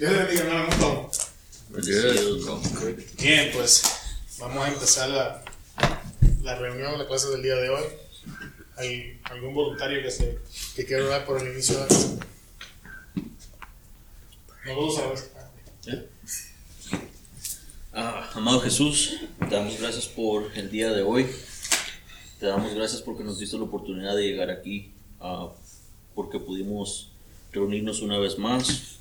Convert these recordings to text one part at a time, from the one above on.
Dios le bendiga, hermano. Bien, pues vamos a empezar la, la reunión, la clase del día de hoy. ¿Hay algún voluntario que, se, que quiera hablar por el inicio de la clase? No lo sabes. Ah, amado Jesús, te damos gracias por el día de hoy. Te damos gracias porque nos diste la oportunidad de llegar aquí, ah, porque pudimos reunirnos una vez más.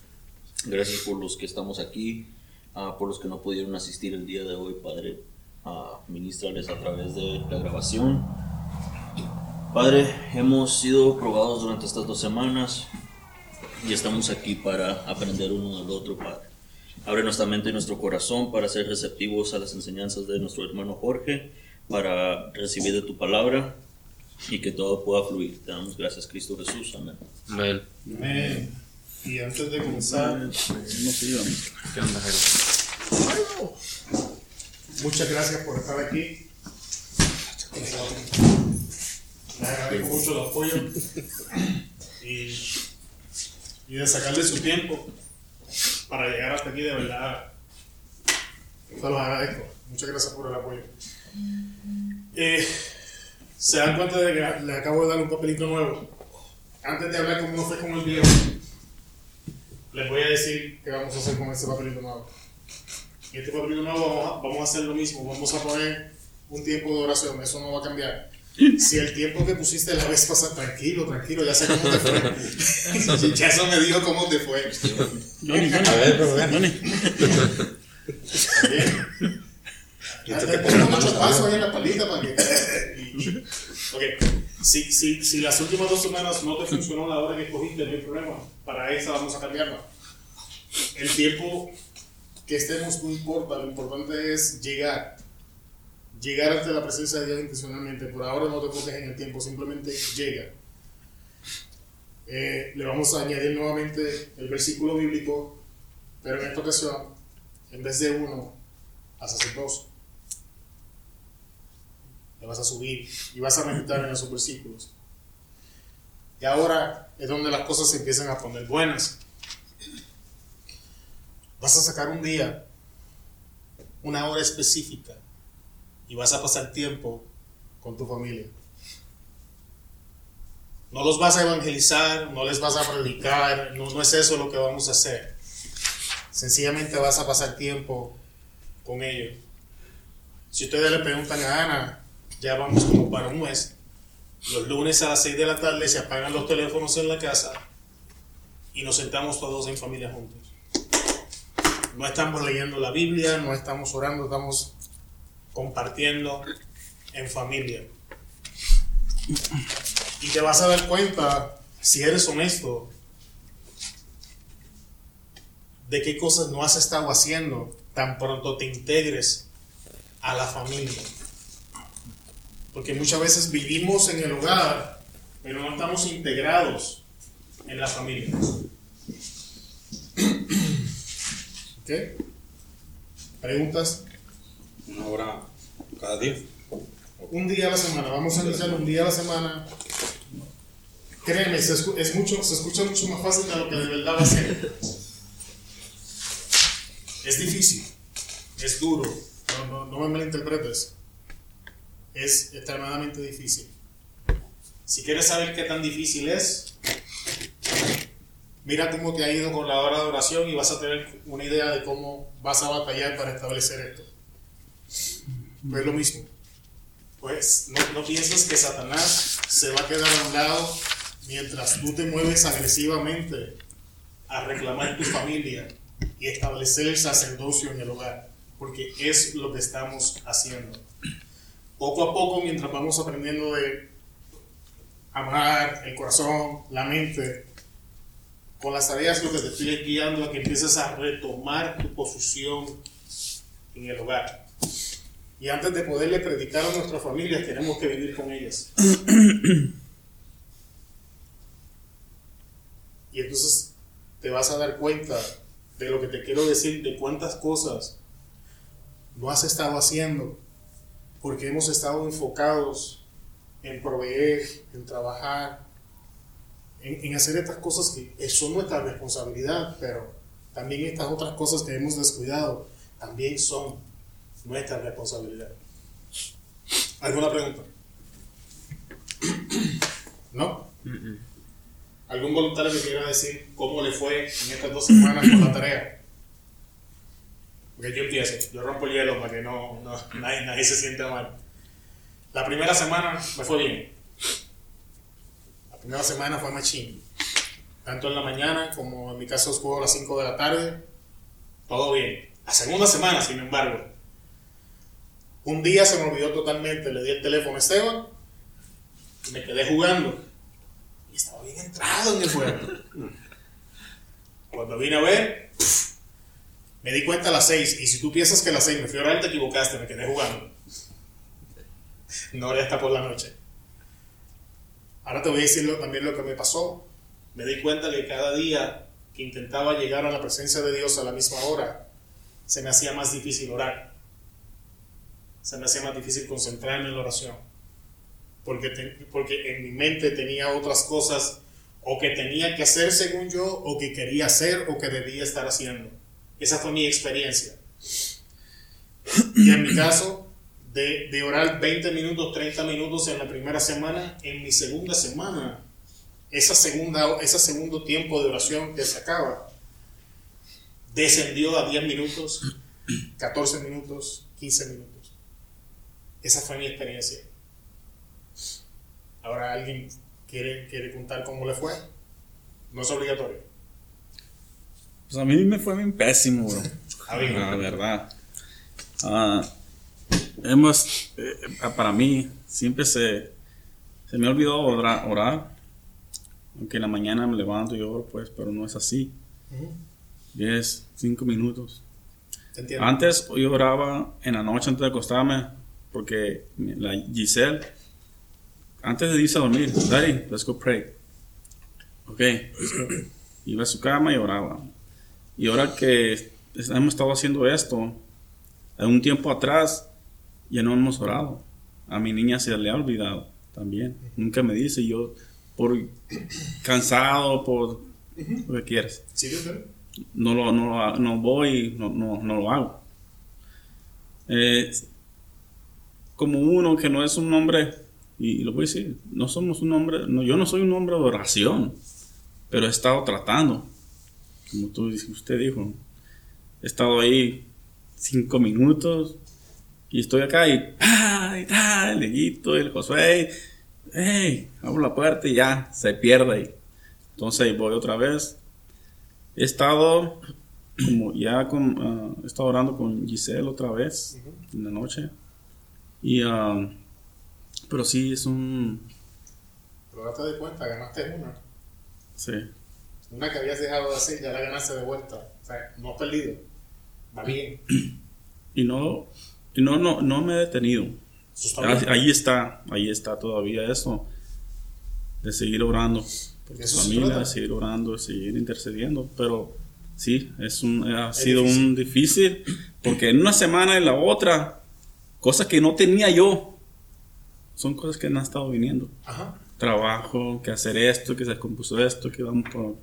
Gracias por los que estamos aquí, ah, por los que no pudieron asistir el día de hoy, Padre. a ministrarles a través de la grabación. Padre, hemos sido probados durante estas dos semanas y estamos aquí para aprender uno del otro, Padre. Abre nuestra mente y nuestro corazón para ser receptivos a las enseñanzas de nuestro hermano Jorge, para recibir de tu palabra y que todo pueda fluir. Te damos gracias, Cristo Jesús. Amén. Amén. Amén. Y antes de comenzar, ¿Qué onda, Jairo? muchas gracias por estar aquí. Les agradezco mucho el apoyo y, y de sacarle su tiempo para llegar hasta aquí, de verdad. Se los agradezco. Muchas gracias por el apoyo. Eh, Se dan cuenta de que le acabo de dar un papelito nuevo. Antes de hablar cómo fue con el viejo, les voy a decir qué vamos a hacer con este papelito nuevo. En este papelito nuevo vamos a, vamos a hacer lo mismo. Vamos a poner un tiempo de oración. Eso no va a cambiar. Si el tiempo que pusiste la vez pasada, tranquilo, tranquilo, ya sé cómo te fue. ya eso me dijo cómo te fue. A ver, Rubén. Bien. Ya te pongo muchos pasos ahí en la palita para que. Ok. Si, si, si las últimas dos semanas no te funcionó la hora que escogiste, no hay problema. Para esa vamos a cambiarla. El tiempo que estemos no importa, lo importante es llegar. Llegar ante la presencia de Dios intencionalmente. Por ahora no te enfoques en el tiempo, simplemente llega. Eh, le vamos a añadir nuevamente el versículo bíblico, pero en esta ocasión, en vez de uno, hacer dos. Le vas a subir y vas a meditar en esos versículos. Y ahora es donde las cosas se empiezan a poner buenas. Vas a sacar un día, una hora específica, y vas a pasar tiempo con tu familia. No los vas a evangelizar, no les vas a predicar, no, no es eso lo que vamos a hacer. Sencillamente vas a pasar tiempo con ellos. Si ustedes le preguntan a Ana, ya vamos como para un mes. Los lunes a las 6 de la tarde se apagan los teléfonos en la casa y nos sentamos todos en familia juntos. No estamos leyendo la Biblia, no estamos orando, estamos compartiendo en familia. Y te vas a dar cuenta, si eres honesto, de qué cosas no has estado haciendo tan pronto te integres a la familia. Porque muchas veces vivimos en el hogar, pero no estamos integrados en la familia. ¿Ok? ¿Preguntas? Una hora cada día. Un día a la semana, vamos a iniciar un día a la semana. Créeme, se, es mucho, se escucha mucho más fácil de lo que de verdad va a ser. Es difícil, es duro, no, no, no me malinterpretes. Es extremadamente difícil. Si quieres saber qué tan difícil es, mira cómo te ha ido con la hora de oración y vas a tener una idea de cómo vas a batallar para establecer esto. No es lo mismo. Pues no, no pienses que Satanás se va a quedar a un lado mientras tú te mueves agresivamente a reclamar tu familia y establecer el sacerdocio en el hogar, porque es lo que estamos haciendo. Poco a poco, mientras vamos aprendiendo de amar el corazón, la mente, con las tareas lo que te estoy guiando a que empieces a retomar tu posición en el hogar. Y antes de poderle predicar a nuestras familias, tenemos que vivir con ellas. Y entonces te vas a dar cuenta de lo que te quiero decir, de cuántas cosas no has estado haciendo, porque hemos estado enfocados en proveer, en trabajar, en, en hacer estas cosas que son nuestra responsabilidad, pero también estas otras cosas que hemos descuidado también son nuestra responsabilidad. ¿Alguna pregunta? ¿No? ¿Algún voluntario que quiera decir cómo le fue en estas dos semanas con la tarea? Porque yo empiezo, yo rompo el hielo para que no, nadie se sienta mal. La primera semana me fue bien. La primera semana fue machín. Tanto en la mañana como en mi caso juego a las 5 de la tarde. Todo bien. La segunda semana, sin embargo, un día se me olvidó totalmente. Le di el teléfono a Esteban y me quedé jugando. Y estaba bien entrado en el juego. Cuando vine a ver, me di cuenta a las 6. Y si tú piensas que a las 6 me fui a orar, te equivocaste, me quedé jugando. No era hasta por la noche. Ahora te voy a decir también lo que me pasó. Me di cuenta que cada día que intentaba llegar a la presencia de Dios a la misma hora, se me hacía más difícil orar. Se me hacía más difícil concentrarme en la oración. Porque, porque en mi mente tenía otras cosas o que tenía que hacer según yo, o que quería hacer, o que debía estar haciendo. Esa fue mi experiencia. Y en mi caso, de, orar 20 minutos, 30 minutos en la primera semana, en mi segunda semana, esa segunda, ese segundo tiempo de oración que se acaba, descendió a 10 minutos, 14 minutos, 15 minutos. Esa fue mi experiencia. Ahora alguien quiere, quiere contar cómo le fue. No es obligatorio. Pues a mí me fue bien pésimo, bro. La verdad. Ah, hemos, eh, para mí, siempre se, se me olvidó orar, orar. Aunque en la mañana me levanto y oro, pues, pero no es así. 10, 5 minutos. Antes yo oraba en la noche antes de acostarme, porque la Giselle, antes de irse a dormir, Daddy, let's go pray. Ok, iba a su cama y oraba. Y ahora que hemos estado haciendo esto, un tiempo atrás ya no hemos orado. A mi niña se le ha olvidado también. Nunca me dice yo, por cansado, por lo que quieras. no, lo, no, no voy, no, no, no lo hago. Eh, como uno que no es un hombre, y lo voy a decir, no somos un hombre, no, yo no soy un hombre de oración, pero he estado tratando como tú, usted dijo, he estado ahí cinco minutos y estoy acá y ¡ay! El Leguito, el Josué, ¡hey! Abro la puerta y ya se pierde. Entonces voy otra vez. He estado como ya con, uh, he estado orando con Giselle otra vez en la noche. Y, uh, pero sí es un. Pero date de cuenta, ganaste una. Sí. Una que habías dejado de hacer, ya la ganaste de vuelta. O sea, no has perdido. Va bien. Y no, y no, no, no me he detenido. Ahí está, ahí está todavía eso. De seguir orando por tu familia, de seguir orando, de seguir intercediendo. Pero sí, es un, ha sido un difícil. Porque en una semana y la otra, cosas que no tenía yo, son cosas que no han estado viniendo. Ajá. Trabajo, que hacer esto, que se compuso esto, que vamos por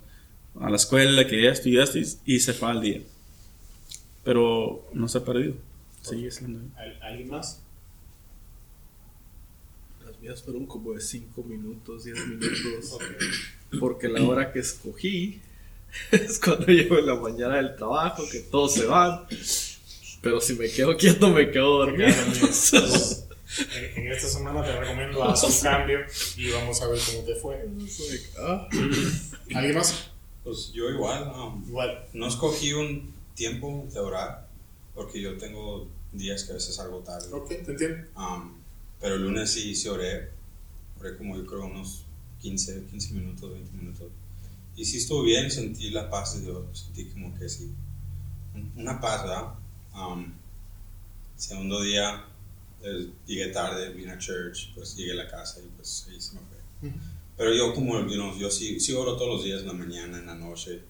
a la escuela, que esto y esto, y, se fue al día. Pero no se ha perdido. Sigue siendo. ¿Alguien más? Las mías fueron como de 5 minutos, 10 minutos. Porque la hora que escogí es cuando llego en la mañana del trabajo, que todos se van. Pero si me quedo quieto, me quedo dormido. en, esta semana te recomiendo hacer un cambio y vamos a ver cómo te fue. Ah. ¿Alguien más? Pues yo igual, igual. No escogí un tiempo de orar, porque yo tengo días que a veces salgo tarde. Ok, te entiendo. pero el lunes sí, sí oré. Oré como yo creo unos 15, 15 minutos, 20 minutos. Y sí estuvo bien, sentí la paz de Dios, sentí como que sí. Una paz, ¿verdad? segundo día, eh, llegué tarde, vine a church, pues llegué a la casa y pues ahí se me fue. Pero yo como, yo sí, sí oro todos los días, en la mañana, en la noche,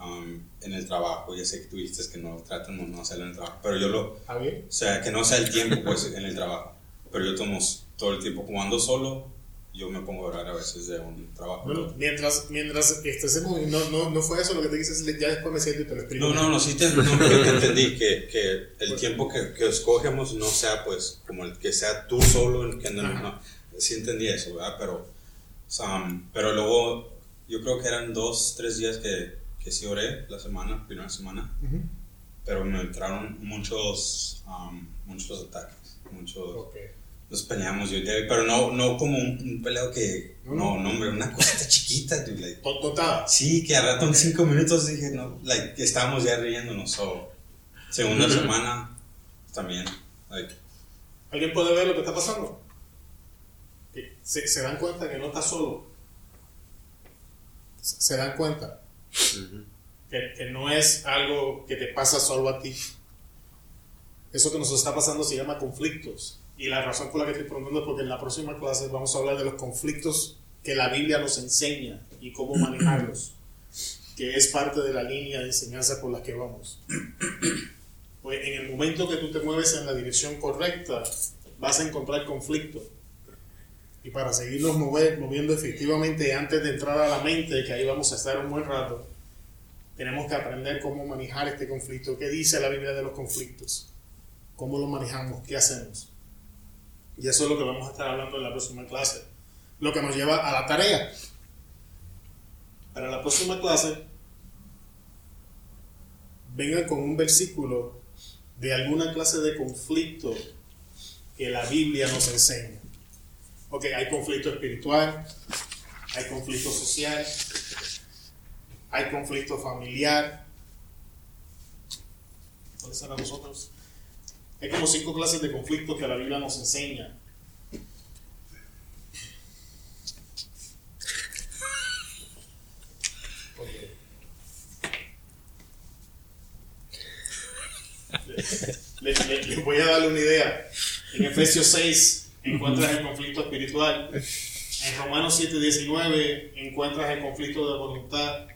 um, en el trabajo. Ya sé que tú dijiste que no tratan de no hacerlo en el trabajo, pero yo lo... ¿Ah, bien? O sea, que no sea el tiempo pues en el trabajo. Pero yo tomo todo el tiempo, como ando solo, yo me pongo a orar a veces de un trabajo. Bueno, mientras, mientras estés en movimiento, no, no, no fue eso lo que te dices, ya después me siento y te lo explico. No, no, no, sí te, no, te entendí que, que el tiempo que, que escogemos no sea pues como el que sea tú solo, el que no, no, sí entendí eso, ¿verdad? Pero, um, pero luego yo creo que eran dos, tres días que, que sí oré la semana, primera semana, Ujú. pero me entraron muchos, um, muchos ataques, muchos... Ok. Nos peleamos yo y Derek, pero no, no como un, un peleo que, No, no, hombre, una cosita chiquita, dude, like, To- Total. Sí, que a rato en cinco minutos dije, no, like, estábamos ya riéndonos. So, segunda semana también, like, ¿Alguien puede ver lo que está pasando? Se, se dan cuenta que no está solo. Se se dan cuenta que, que no es algo que te pasa solo a ti. Eso que nos está pasando se llama conflictos. Y la razón por la que estoy preguntando es porque en la próxima clase vamos a hablar de los conflictos que la Biblia nos enseña y cómo manejarlos, que es parte de la línea de enseñanza por la que vamos. Pues en el momento que tú te mueves en la dirección correcta, vas a encontrar conflicto. Y para seguirnos mover, moviendo efectivamente antes de entrar a la mente, que ahí vamos a estar un buen rato, tenemos que aprender cómo manejar este conflicto. ¿Qué dice la Biblia de los conflictos? ¿Cómo lo manejamos? ¿Qué hacemos? Y eso es lo que vamos a estar hablando en la próxima clase. Lo que nos lleva a la tarea. Para la próxima clase, vengan con un versículo de alguna clase de conflicto que la Biblia nos enseña. Ok, hay conflicto espiritual, hay conflicto social, hay conflicto familiar. ¿Cuáles serán los otros? Hay como cinco clases de conflictos que la Biblia nos enseña. Ok. Le- le- les voy a darle una idea. En Efesios 6 encuentras el conflicto espiritual. En Romanos 7:19 encuentras el conflicto de voluntad.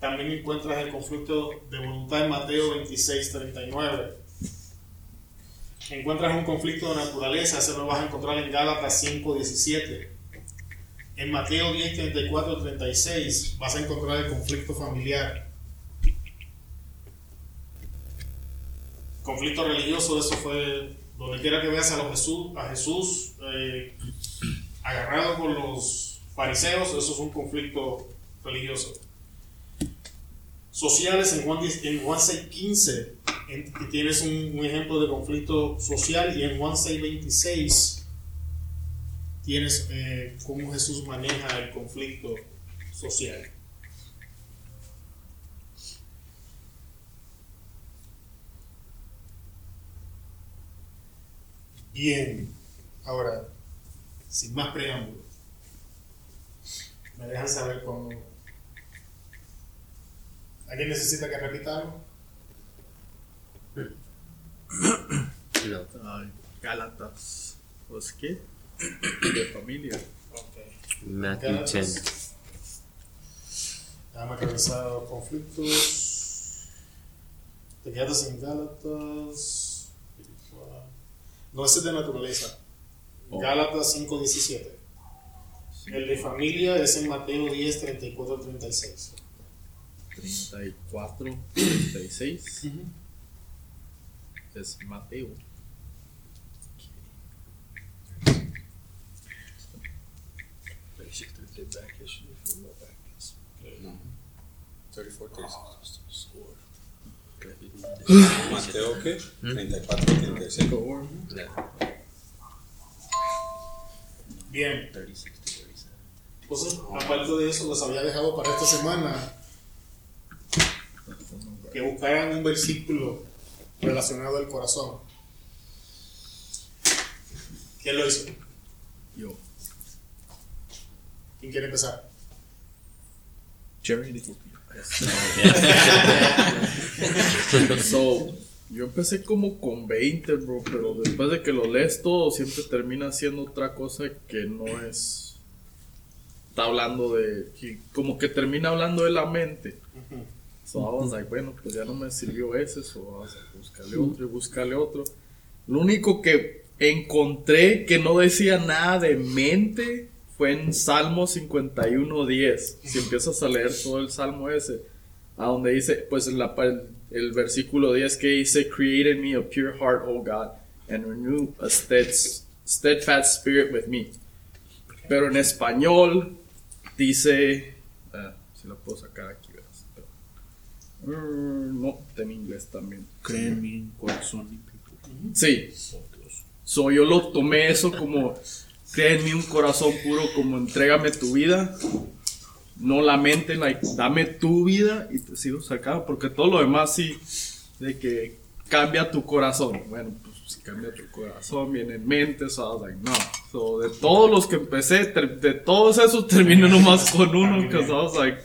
También encuentras el conflicto de voluntad en Mateo 26:39. Encuentras un conflicto de naturaleza, ese lo vas a encontrar en Gálatas 5:17. En Mateo 10:34 36 vas a encontrar el conflicto familiar. conflicto religioso, eso fue donde quiera que veas a, Jesús, a Jesús eh, agarrado por los fariseos, eso es un conflicto religioso. Sociales, en Juan, 10 en Juan 6.15 en- tienes un, un ejemplo de conflicto social y en Juan 6.26 tienes eh, cómo Jesús maneja el conflicto social. Bien, ahora, sin más preámbulos, me dejan saber cómo. ¿Alguien necesita que repita algo? Ay, Gálatas. ¿Pues qué? De familia. Ok. Matthew Gálatas. 10. Déjame revisar los conflictos. Te quedas en Gálatas. No, es de naturaleza. Oh. Gálatas 5.17. El de familia es en Mateo 10, 34, 36. 34, 36. Es Mateo. no. 34, 36. Mateo, ¿qué? 34, 36. Bien. Entonces, aparte de eso, los había dejado para esta semana que buscaran un versículo relacionado al corazón. ¿Quién lo hizo? Yo. ¿Quién quiere empezar? Jerry dijo So, yo empecé como con 20, bro, pero después de que lo lees todo, siempre termina siendo otra cosa que no es. Está hablando de. como que termina hablando de la mente. So I was like, bueno, pues ya no me sirvió ese, so vamos a buscarle otro y buscarle otro. Lo único que encontré que no decía nada de mente fue en Salmo 51.10. Si empiezas a leer todo el Salmo ese, a donde dice, pues en la, el, el versículo 10 que dice, Create in me a pure heart, O God, and renew a stead- steadfast spirit with me. Pero en español dice, ah, si la puedo sacar aquí. Mm, no, en inglés también. Creen mi corazón limpio. Sí. So, yo lo tomé eso como, cree en mí un corazón puro, como entrégame tu vida, no la mente, like, dame tu vida y te sigo sacando, porque todo lo demás sí, de que cambia tu corazón. Bueno, pues si cambia tu corazón, viene en mente, so I was like, no. So, de todos los que empecé, de todos esos terminé nomás con uno, because I was like,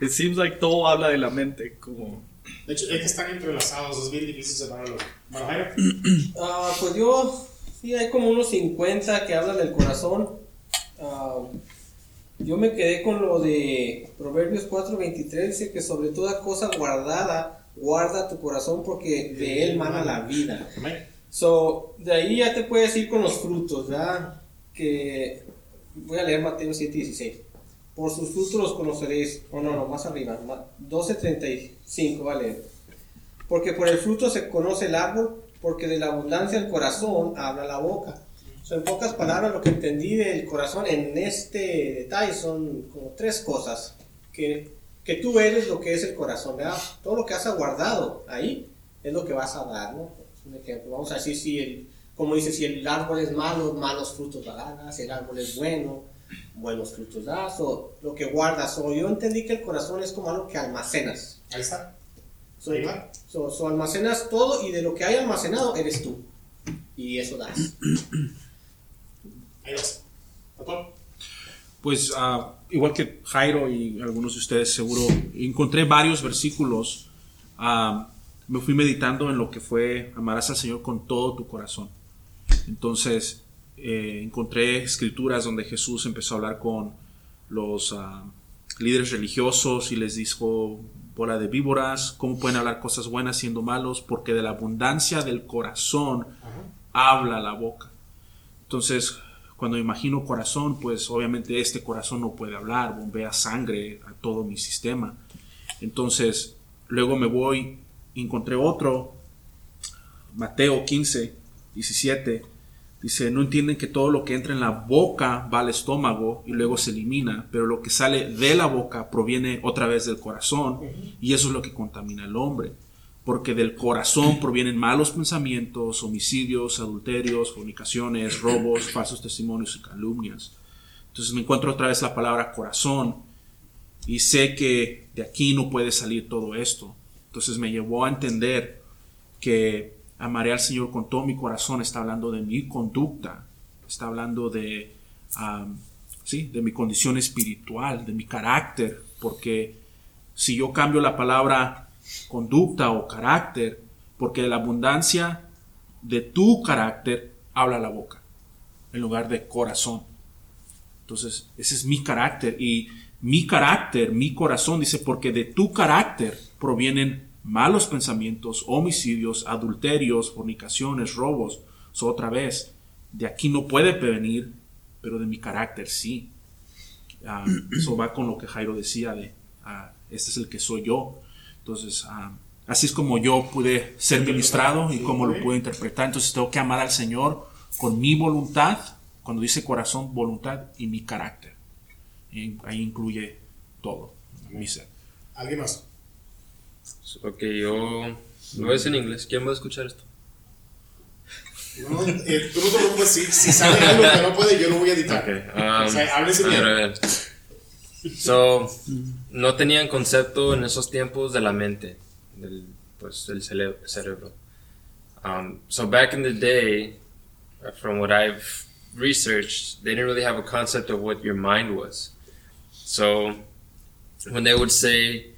it seems like todo habla de la mente, como... De hecho, es que están entrelazados, es bien difícil separarlo. Bueno, Jairo, Ah, pues yo, sí, hay como unos 50 que hablan del corazón. Ah, yo me quedé con lo de Proverbios 4:23, dice que sobre toda cosa guardada, guarda tu corazón porque de él mana la vida. So, de ahí ya te puedes ir con los frutos, ¿verdad? Que voy a leer Mateo 7:16. Por sus frutos los conoceréis. O no, no, más arriba. ma- 12:35, vale. Porque por el fruto se conoce el árbol, porque de la abundancia del corazón habla la boca. So, en pocas palabras, lo que entendí del corazón en este detalle son como tres cosas. Que, que tú eres lo que es el corazón, ¿verdad? Todo lo que has aguardado ahí es lo que vas a dar, ¿no? Un ejemplo. Vamos a decir si el, como dice, si el árbol es malo, malos frutos va a dar, si el árbol es bueno, buenos frutos da, so, lo que guardas. So, yo entendí que el corazón es como algo que almacenas. Ahí está. So, so- so almacenas todo y de lo que hay almacenado eres tú. Y eso das. Ahí vas. Pues ah, igual que Jairo y algunos de ustedes seguro, encontré varios versículos. ah, me fui meditando en lo que fue amarás al Señor con todo tu corazón. Entonces eh, encontré escrituras donde Jesús empezó a hablar con los ah, líderes religiosos y les dijo bola de víboras, cómo pueden hablar cosas buenas siendo malos, porque de la abundancia del corazón habla la boca. Entonces, cuando imagino corazón, pues obviamente este corazón no puede hablar, bombea sangre a todo mi sistema. Entonces, luego me voy, encontré otro, Mateo 15, 17, dice, no entienden que todo lo que entra en la boca va al estómago y luego se elimina, pero lo que sale de la boca proviene otra vez del corazón y eso es lo que contamina al hombre porque del corazón provienen malos pensamientos, homicidios, adulterios, fornicaciones, robos, falsos testimonios y calumnias. Entonces me encuentro otra vez la palabra corazón y sé que de aquí no puede salir todo esto. Entonces me llevó a entender que amaré al Señor con todo mi corazón está hablando de mi conducta, está hablando de, sí, de mi condición espiritual, de mi carácter, porque si yo cambio la palabra conducta o carácter, porque de la abundancia de tu carácter habla la boca, en lugar de corazón. Entonces, ese es mi carácter y mi carácter, mi corazón dice, porque de tu carácter provienen malos pensamientos, homicidios, adulterios, fornicaciones, robos. So, otra vez, de aquí no puede prevenir, pero de mi carácter sí. Ah, eso va con lo que Jairo decía de, ah, este es el que soy yo. Entonces, ah, así es como yo pude ser ministrado y como lo pude interpretar. Entonces, tengo que amar al Señor con mi voluntad, cuando dice corazón, voluntad y mi carácter. Y ahí incluye todo, mi ser. ¿Alguien más? Ok, yo lo decir en inglés. ¿Quién va a escuchar esto? No, eh, tú no te preocupes, si, si sale algo que no puede, yo lo voy a editar. Okay, um, O sea, háblese a ver, bien. a ver. So, no tenían concepto en esos tiempos de la mente, del, pues, del cerebro. Um, so back in the day, from what I've researched, they didn't really have a concept of what your mind was. So when they would say,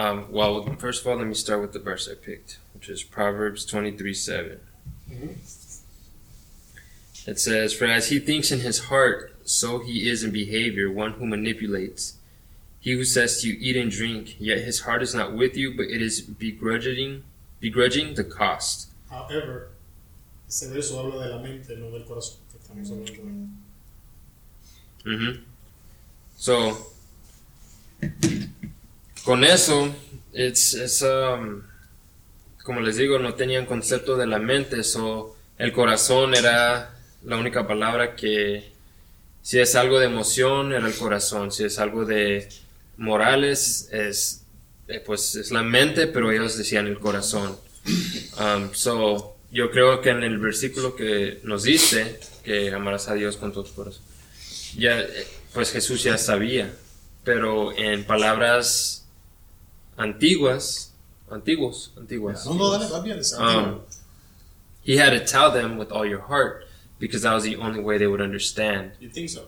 um, well, first of all, let me start with the verse I picked, which is Proverbs 23 7. It says, For as he thinks in his heart, so he is in behavior, one who manipulates. He who says to you, Eat and drink, yet his heart is not with you, but it is begrudging, begrudging the cost. However, ese verso habla de la mente, no del corazón, que estamos hablando de. Ujú. So, con eso, it's, um, como les digo, no tenían concepto de la mente, so, el corazón era la única palabra que, si es algo de emoción, era el corazón, si es algo de morales, es, eh, pues es la mente, pero ellos decían el corazón. Um, so, yo creo que en el versículo que nos dice, que amarás a Dios con todo tu corazón, ya, eh, pues Jesús ya sabía, pero en palabras antiguas, antiguos, antiguas, No, no, dale, va bien. es um, he had to tell them with all your heart because that was the only way they would understand. You think so?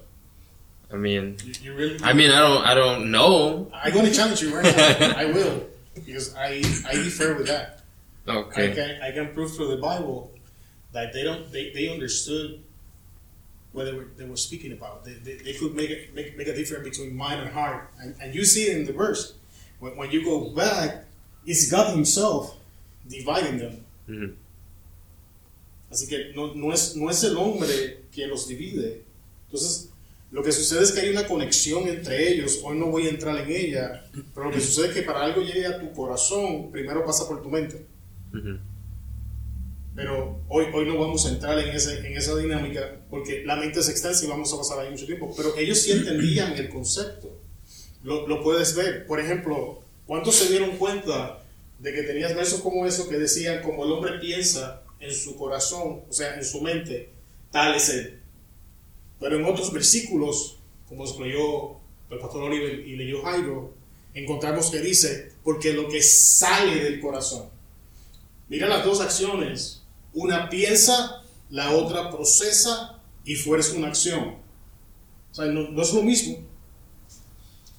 I mean, You, you really? I mean, I don't, I don't know. I'm going to challenge you right now. I will. Because I, I differ with that. Okay. I can, I can prove through the Bible that they don't they, they understood what they were, they were speaking about. They, they, they could make, it, make make a difference between mind and heart. And, and you see it in the verse. When, when you go back, it's God Himself dividing them. Así que no, no, es, no es el hombre quien los divide. Entonces, lo que sucede es que hay una conexión entre ellos. Hoy no voy a entrar en ella, pero lo que sucede es que para algo llegue a tu corazón, primero pasa por tu mente. Pero hoy, hoy no vamos a entrar en, ese, en esa dinámica porque la mente es extensa y vamos a pasar ahí mucho tiempo. Pero ellos sí entendían el concepto. Lo, lo puedes ver. Por ejemplo, ¿cuántos se dieron cuenta de que tenías versos como eso que decían, como el hombre piensa en su corazón, o sea, en su mente, tal es él? Pero en otros versículos, como los leyó el pastor Oliver y leyó Jairo, encontramos que dice, porque lo que sale del corazón. Mira las dos acciones. Una piensa, la otra procesa y fuerza una acción. O sea, no, no es lo mismo.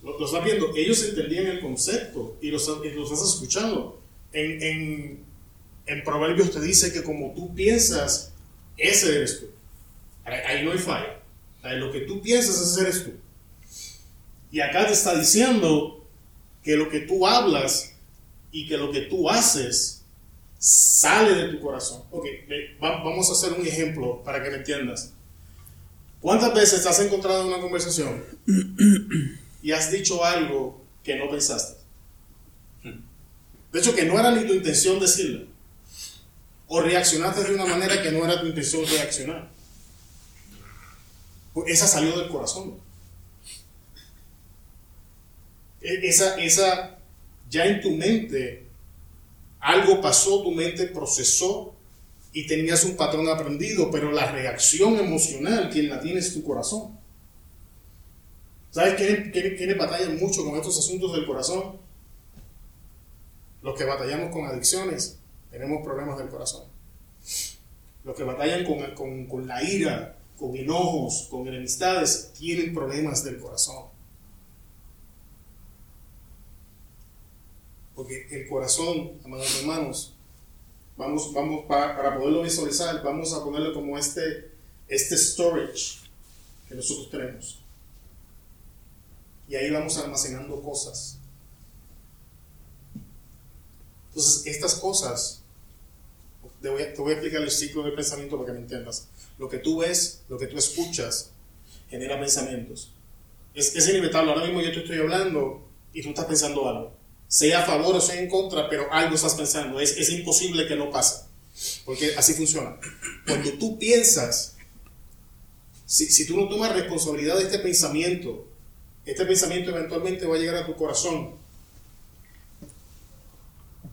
Lo, lo viendo. Ellos entendían el concepto y lo, y lo estás escuchando. En, en, en Proverbios te dice que como tú piensas, ese eres tú. Ahí, no hay falla. Lo que tú piensas, ese eres tú. Y acá te está diciendo que lo que tú hablas y que lo que tú haces sale de tu corazón. Ok, vamos a hacer un ejemplo para que me entiendas. ¿Cuántas veces te has encontrado en una conversación y has dicho algo que no pensaste? De hecho, que no era ni tu intención decirlo. O reaccionaste de una manera que no era tu intención reaccionar. Pues esa salió del corazón. E- Esa, esa, ya en tu mente algo pasó, tu mente procesó y tenías un patrón aprendido, pero la reacción emocional, quien la tiene es tu corazón. ¿Sabes quiénes, quiénes- quiénes batallan mucho con estos asuntos del corazón? Los que batallamos con adicciones, tenemos problemas del corazón. Los que batallan con, con- con la ira, con enojos, con enemistades, tienen problemas del corazón. Porque el corazón, amados hermanos, vamos, vamos para, para poderlo visualizar, vamos a ponerlo como este, este storage que nosotros tenemos. Y ahí vamos almacenando cosas. Entonces, estas cosas, te voy, a, te voy a explicar el ciclo de pensamiento para que me entiendas. Lo que tú ves, lo que tú escuchas, genera pensamientos. Es, es inevitable. Ahora mismo yo te estoy hablando y tú estás pensando algo. Sea a favor o sea en contra, pero algo estás pensando. Es, es imposible que no pase. Porque así funciona. Cuando tú piensas, si, si tú no tomas responsabilidad de este pensamiento, este pensamiento eventualmente va a llegar a tu corazón.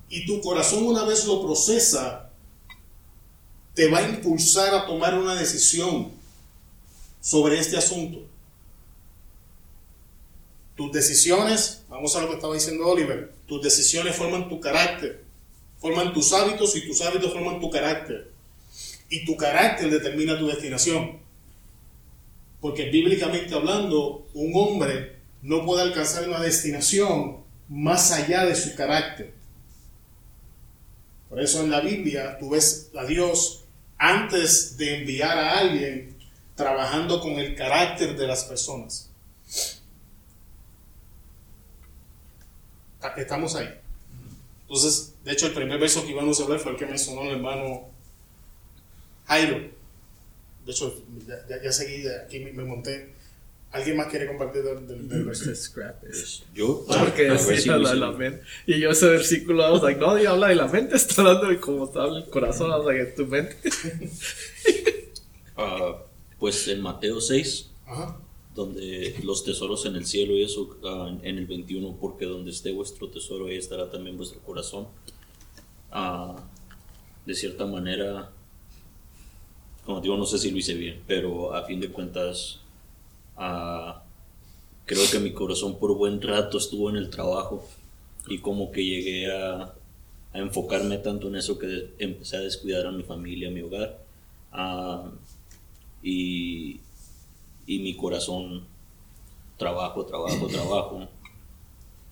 Y tu corazón una vez lo procesa, te va a impulsar a tomar una decisión sobre este asunto. Tus decisiones, vamos a lo que estaba diciendo Oliver, tus decisiones forman tu carácter, forman tus hábitos y tus hábitos forman tu carácter. Y tu carácter determina tu destinación. Porque bíblicamente hablando, un hombre no puede alcanzar una destinación más allá de su carácter. Por eso en la Biblia tú ves a Dios antes de enviar a alguien trabajando con el carácter de las personas. Estamos ahí. Entonces, de hecho, el primer verso que íbamos a hablar fue el que mencionó el hermano Jairo. De hecho, ya, ya, ya seguí, de aquí me, me monté. ¿Alguien más quiere compartir del, del, del versículo? Este. Pues, yo, Porque a ver si decía Luis- la, la mente. Y yo ese versículo, I was like, no, Dios habla de la mente, está hablando de cómo está el corazón, I was like, en tu mente. ah, pues en Mateo 6, Ajá. donde los tesoros en el cielo y eso ah, en el 21 porque donde esté vuestro tesoro ahí estará también vuestro corazón Ah, de cierta manera como no sé si lo hice bien pero a fin de cuentas ah, creo que mi corazón por buen rato estuvo en el trabajo y como que llegué a, a enfocarme tanto en eso que empecé a descuidar a mi familia a mi hogar Ah, y y mi corazón trabajo, trabajo, trabajo.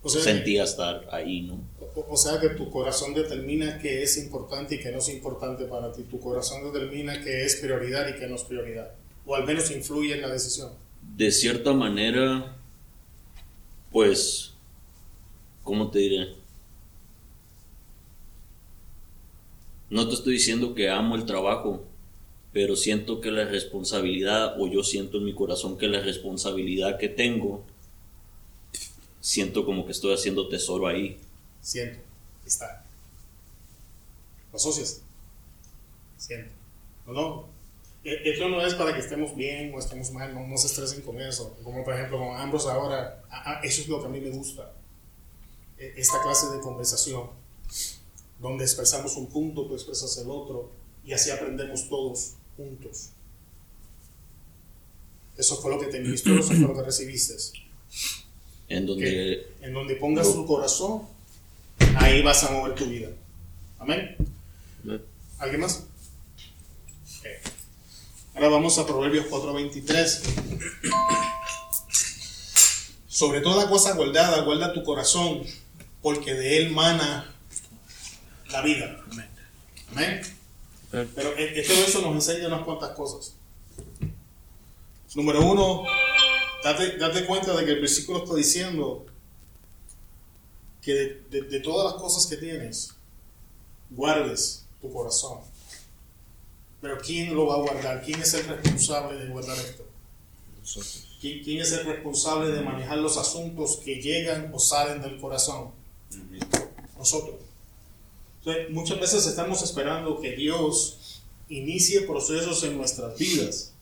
O sea, Sentía estar ahí, ¿no? o, o sea que tu corazón determina qué es importante y qué no es importante para ti. Tu corazón determina qué es prioridad y qué no es prioridad. O al menos influye en la decisión. De cierta manera, pues, ¿cómo te diré? No te estoy diciendo que amo el trabajo, pero siento que la responsabilidad, o yo siento en mi corazón que la responsabilidad que tengo, siento como que estoy haciendo tesoro ahí. Siento. Está. ¿Lo asocias? Siento. ¿O no? E- Esto no es para que estemos bien o estemos mal, no, no se estresen con eso. Como por ejemplo con ambos ahora, a- a- eso es lo que a mí me gusta. E- Esta clase de conversación, donde expresamos un punto, tú expresas el otro, y así aprendemos todos juntos. Eso fue lo que te ministró, eso fue lo que recibiste. En donde En donde pongas tu corazón, ahí vas a mover tu vida. Amén. Amén. ¿Alguien más? Ahora vamos a Proverbios 4:23. Sobre toda cosa guardada, guarda tu corazón, porque de él mana la vida. Amén. Amén. Pero e- este verso nos enseña unas cuantas cosas. Número uno, date, date cuenta de que el versículo está diciendo que de, todas las cosas que tienes, guardes tu corazón. Pero ¿quién lo va a guardar? ¿Quién es el responsable de guardar esto? ¿Quién, quién es el responsable de manejar los asuntos que llegan o salen del corazón? Nosotros. Muchas veces estamos esperando que Dios inicie procesos en nuestras vidas,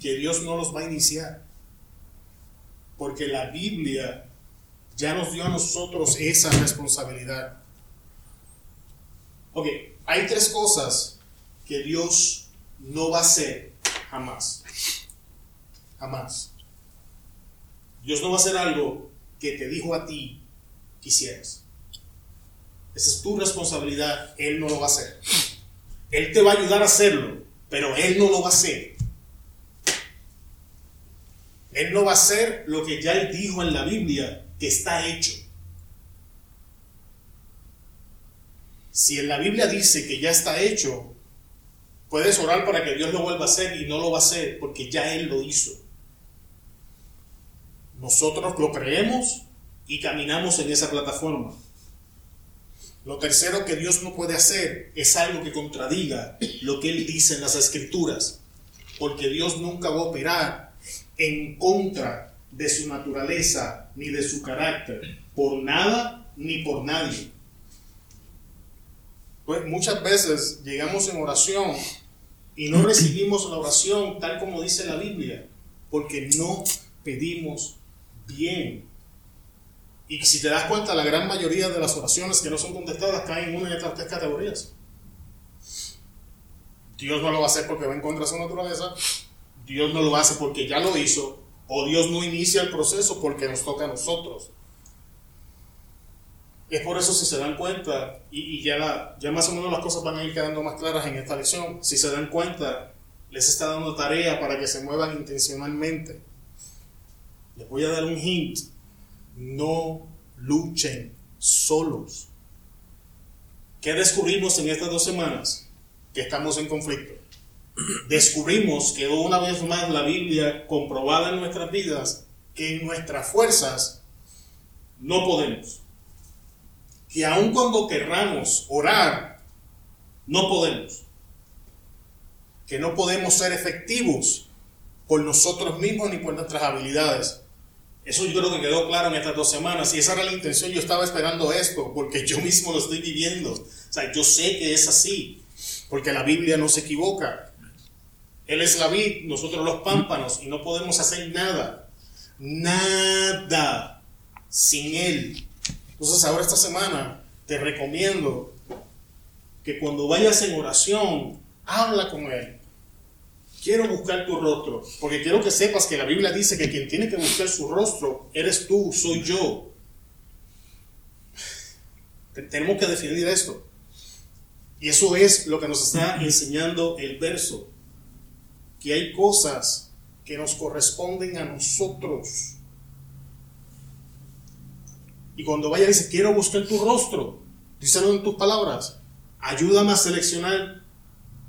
que Dios no los va a iniciar. Porque la Biblia ya nos dio a nosotros esa responsabilidad. Ok, hay tres cosas que Dios no va a hacer jamás. Jamás. Dios no va a hacer algo que te dijo a ti que hicieras. Esa es tu responsabilidad. Él no lo va a hacer. Él te va a ayudar a hacerlo, pero Él no lo va a hacer. Él no va a hacer lo que ya Él dijo en la Biblia que está hecho. Si en la Biblia dice que ya está hecho, puedes orar para que Dios lo vuelva a hacer y no lo va a hacer porque ya Él lo hizo. Nosotros lo creemos y caminamos en esa plataforma. Lo tercero que Dios no puede hacer es algo que contradiga lo que Él dice en las Escrituras, porque Dios nunca va a operar en contra de su naturaleza ni de su carácter, por nada ni por nadie. Pues muchas veces llegamos en oración y no recibimos la oración tal como dice la Biblia, porque no pedimos bien. Y si te das cuenta, la gran mayoría de las oraciones que no son contestadas caen en una de estas tres categorías. Dios no lo va a hacer porque va en contra de su naturaleza, Dios no lo hace porque ya lo hizo, o Dios no inicia el proceso porque nos toca a nosotros. Es por eso si se dan cuenta, y, ya, ya más o menos las cosas van a ir quedando más claras en esta lección, si se dan cuenta, les está dando tarea para que se muevan intencionalmente. Les voy a dar un hint, no luchen solos. ¿Qué descubrimos en estas dos semanas? Que estamos en conflicto. Descubrimos que una vez más la Biblia comprobada en nuestras vidas que en nuestras fuerzas no podemos. Que aun cuando querramos orar, no podemos. que no podemos ser efectivos por nosotros mismos ni por nuestras habilidades. Eso yo creo que quedó claro en estas dos semanas y esa era la intención. Yo estaba esperando esto porque yo mismo lo estoy viviendo. O sea, yo sé que es así porque la Biblia no se equivoca. Él es la vid, nosotros los pámpanos y no podemos hacer nada. Nada sin Él. Entonces ahora esta semana te recomiendo que cuando vayas en oración, habla con Él. Quiero buscar tu rostro, porque quiero que sepas que la Biblia dice que quien tiene que buscar su rostro eres tú, soy yo. Tenemos que definir esto. Y eso es lo que nos está enseñando el verso, que hay cosas que nos corresponden a nosotros. Y cuando vaya dice, quiero buscar tu rostro, díselo en tus palabras, ayúdame a seleccionar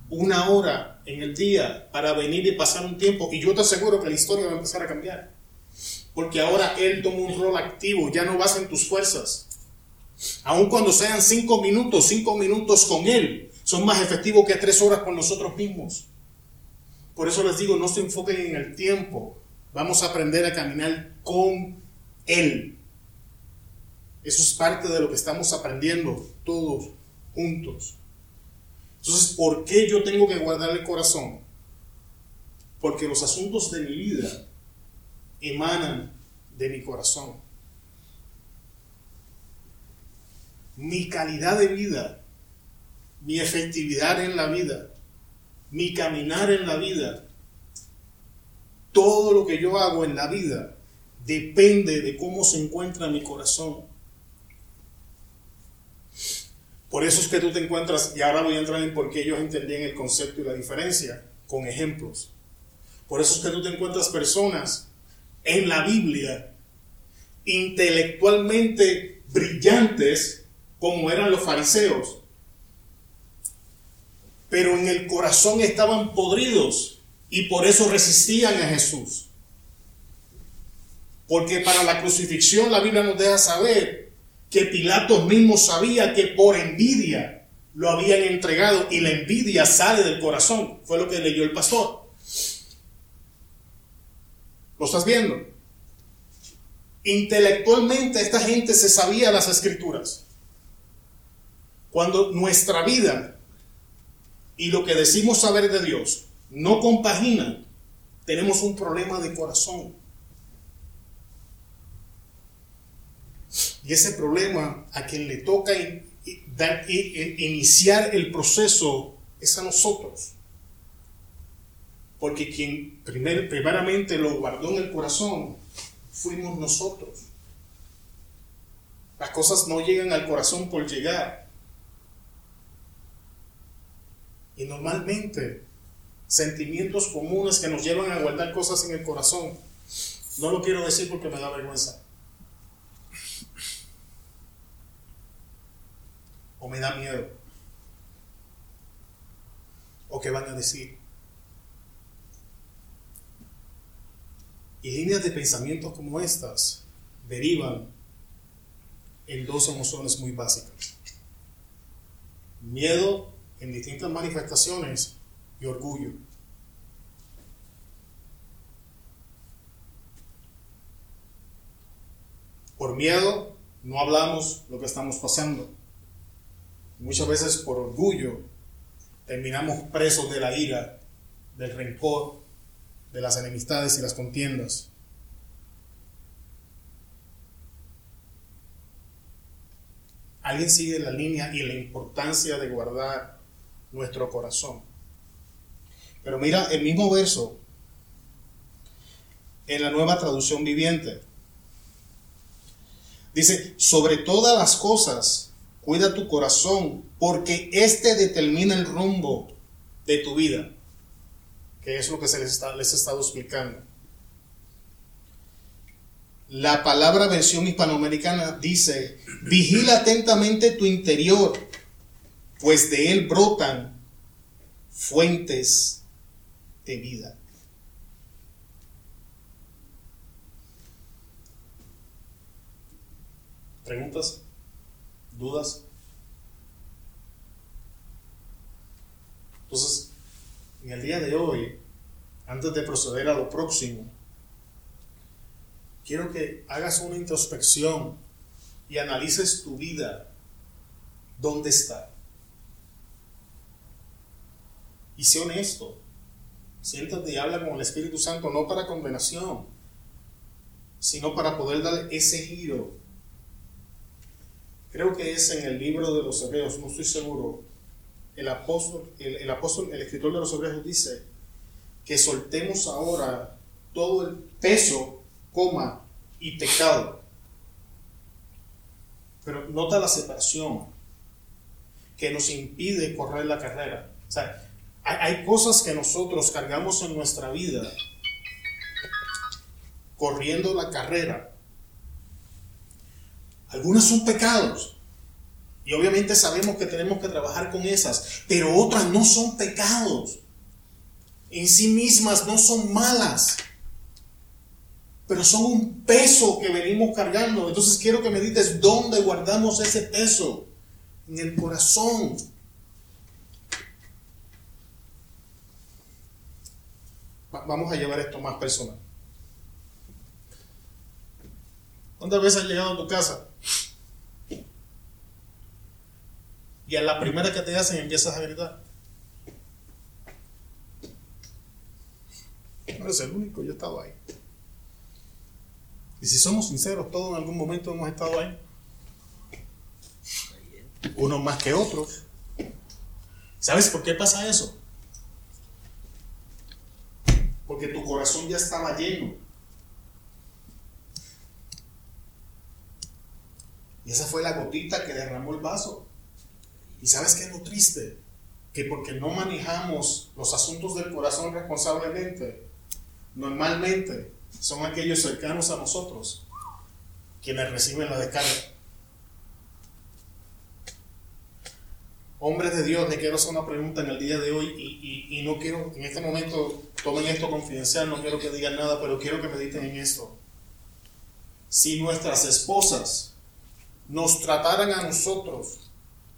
una hora en el día para venir y pasar un tiempo. Y yo te aseguro que la historia va a empezar a cambiar. Porque ahora Él toma un rol activo, ya no vas en tus fuerzas. Aun cuando sean cinco minutos, cinco minutos con Él, son más efectivos que tres horas con nosotros mismos. Por eso les digo, no se enfoquen en el tiempo. Vamos a aprender a caminar con Él. Eso es parte de lo que estamos aprendiendo todos juntos. Entonces, ¿por qué yo tengo que guardar el corazón? Porque los asuntos de mi vida emanan de mi corazón. Mi calidad de vida, mi efectividad en la vida, mi caminar en la vida, todo lo que yo hago en la vida depende de cómo se encuentra mi corazón. Por eso es que tú te encuentras, y ahora voy a entrar en por qué ellos entendían el concepto y la diferencia, con ejemplos. Por eso es que tú te encuentras personas en la Biblia intelectualmente brillantes como eran los fariseos, pero en el corazón estaban podridos y por eso resistían a Jesús. Porque para la crucifixión la Biblia nos deja saber que Pilatos mismo sabía que por envidia lo habían entregado y la envidia sale del corazón. Fue lo que leyó el pastor. ¿Lo estás viendo? Intelectualmente esta gente se sabía las escrituras. Cuando nuestra vida y lo que decimos saber de Dios no compagina, tenemos un problema de corazón. Y ese problema a quien le toca iniciar el proceso es a nosotros. Porque quien primeramente lo guardó en el corazón fuimos nosotros. Las cosas no llegan al corazón por llegar. Y normalmente sentimientos comunes que nos llevan a guardar cosas en el corazón. No lo quiero decir porque me da vergüenza. O me da miedo. O qué van a decir. Y líneas de pensamientos como estas derivan en dos emociones muy básicas. Miedo en distintas manifestaciones y orgullo. Por miedo no hablamos lo que estamos pasando. Muchas veces por orgullo terminamos presos de la ira, del rencor, de las enemistades y las contiendas. Alguien sigue la línea y la importancia de guardar nuestro corazón. Pero mira el mismo verso en la nueva traducción viviente. Dice, sobre todas las cosas, cuida tu corazón, porque éste determina el rumbo de tu vida, que es lo que se les, está, les he estado explicando. La palabra versión hispanoamericana dice, vigila atentamente tu interior, pues de él brotan fuentes de vida. ¿Preguntas? ¿Dudas? Entonces, en el día de hoy, antes de proceder a lo próximo, quiero que hagas una introspección y analices tu vida. ¿Dónde está? Y sé honesto. Siéntate y habla con el Espíritu Santo, no para condenación, sino para poder dar ese giro. Creo que es en el libro de los Hebreos, no estoy seguro. El apóstol, el, el apóstol, el escritor de los Hebreos dice que soltemos ahora todo el peso, coma y pecado. Pero nota la separación que nos impide correr la carrera. O sea, hay, cosas que nosotros cargamos en nuestra vida corriendo la carrera. Algunas son pecados. Y obviamente sabemos que tenemos que trabajar con esas. Pero otras no son pecados. En sí mismas no son malas. Pero son un peso que venimos cargando. Entonces quiero que medites dónde guardamos ese peso. En el corazón. Va- Vamos a llevar esto más personal. ¿Cuántas veces has llegado a tu casa? Y a la primera que te hacen empiezas a gritar. No eres el único, yo he estado ahí. Y si somos sinceros, todos en algún momento hemos estado ahí. Unos más que otros. ¿Sabes por qué pasa eso? Porque tu corazón ya estaba lleno. Y esa fue la gotita que derramó el vaso. ¿Y sabes qué es lo triste? Que porque no manejamos los asuntos del corazón responsablemente, normalmente son aquellos cercanos a nosotros quienes reciben la descarga. Hombres de Dios, le quiero hacer una pregunta en el día de hoy y, y- y no quiero, en este momento, tomen esto confidencial, no quiero que digan nada, pero quiero que mediten en esto. Si nuestras esposas nos trataran a nosotros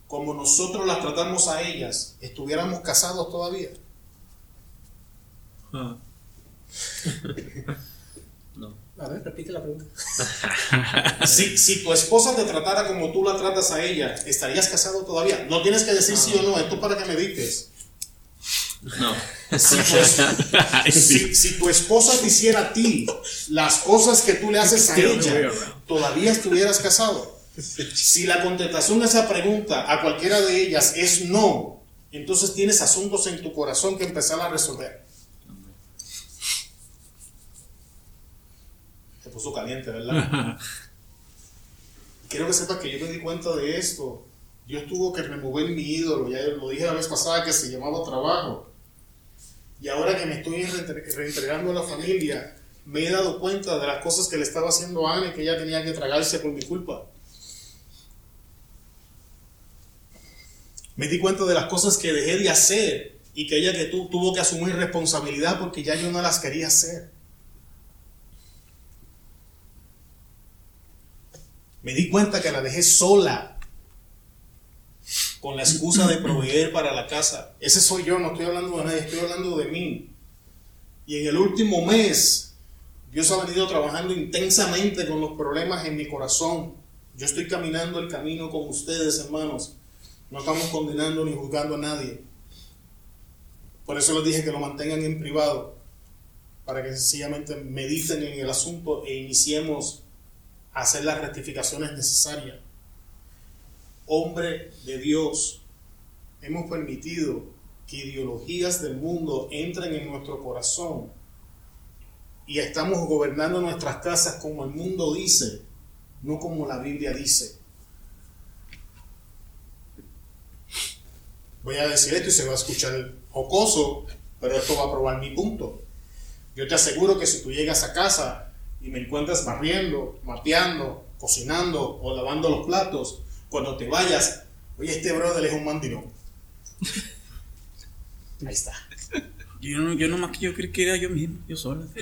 como nosotros las tratamos a ellas, estuviéramos casados todavía. Ah. A ver, repite la pregunta. Si, si tu esposa te tratara como tú la tratas a ella, ¿estarías casado todavía? No tienes que decir sí o no, esto es para que medites. No. Si tu, es- si- si tu esposa te hiciera a ti las cosas que tú le haces a ella, ¿todavía estuvieras casado? Si la contestación a esa pregunta a cualquiera de ellas es no, entonces tienes asuntos en tu corazón que empezar a resolver. Se puso caliente, ¿verdad? Quiero que sepas que yo me di cuenta de esto. Dios tuvo que remover mi ídolo, ya lo dije la vez pasada que se llamaba trabajo. Y ahora que me estoy reintegrando a la familia, me he dado cuenta de las cosas que le estaba haciendo a Ana y que ella tenía que tragarse por mi culpa. Me di cuenta de las cosas que dejé de hacer y que ella que tu- tuvo que asumir responsabilidad porque ya yo no las quería hacer. Me di cuenta que la dejé sola con la excusa de proveer para la casa. Ese soy yo, no estoy hablando de nadie, estoy hablando de mí. Y en el último mes, Dios ha venido trabajando intensamente con los problemas en mi corazón. Yo estoy caminando el camino con ustedes, hermanos. No estamos condenando ni juzgando a nadie. Por eso les dije que lo mantengan en privado, para que sencillamente mediten en el asunto e iniciemos hacer las rectificaciones necesarias. Hombre de Dios, hemos permitido que ideologías del mundo entren en nuestro corazón y estamos gobernando nuestras casas como el mundo dice, no como la Biblia dice. Voy a decir esto y se va a escuchar jocoso, pero esto va a probar mi punto. Yo te aseguro que si tú llegas a casa y me encuentras barriendo, mapeando, cocinando o lavando los platos, cuando te vayas, oye, este brother es un mandilón. Ahí está. Yo, no, yo nomás que yo creí que era yo mismo, yo sola.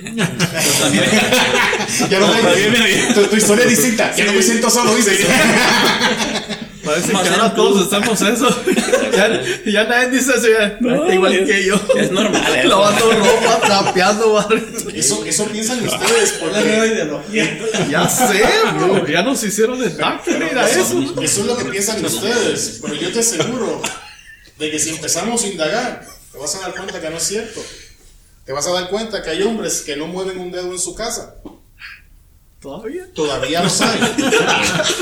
Ya no me, tu, tu historia es distinta. Ya no me siento solo, dice. Parece Más que ahora todos hacemos eso. ya, ya nadie dice eso. Ya, No, está igual es- que yo. es normal eso. Lavando ropa, trapeando, barriendo. Eso, eso piensan ustedes La nueva ideología. Ya sé, bro. Ya nos hicieron el indoctrinate a eso. eso, eso es lo que piensan ustedes. Pero yo te aseguro de que si empezamos a indagar, te vas a dar cuenta que no es cierto. Te vas a dar cuenta que hay hombres que no mueven un dedo en su casa. Todavía. Todavía los hay.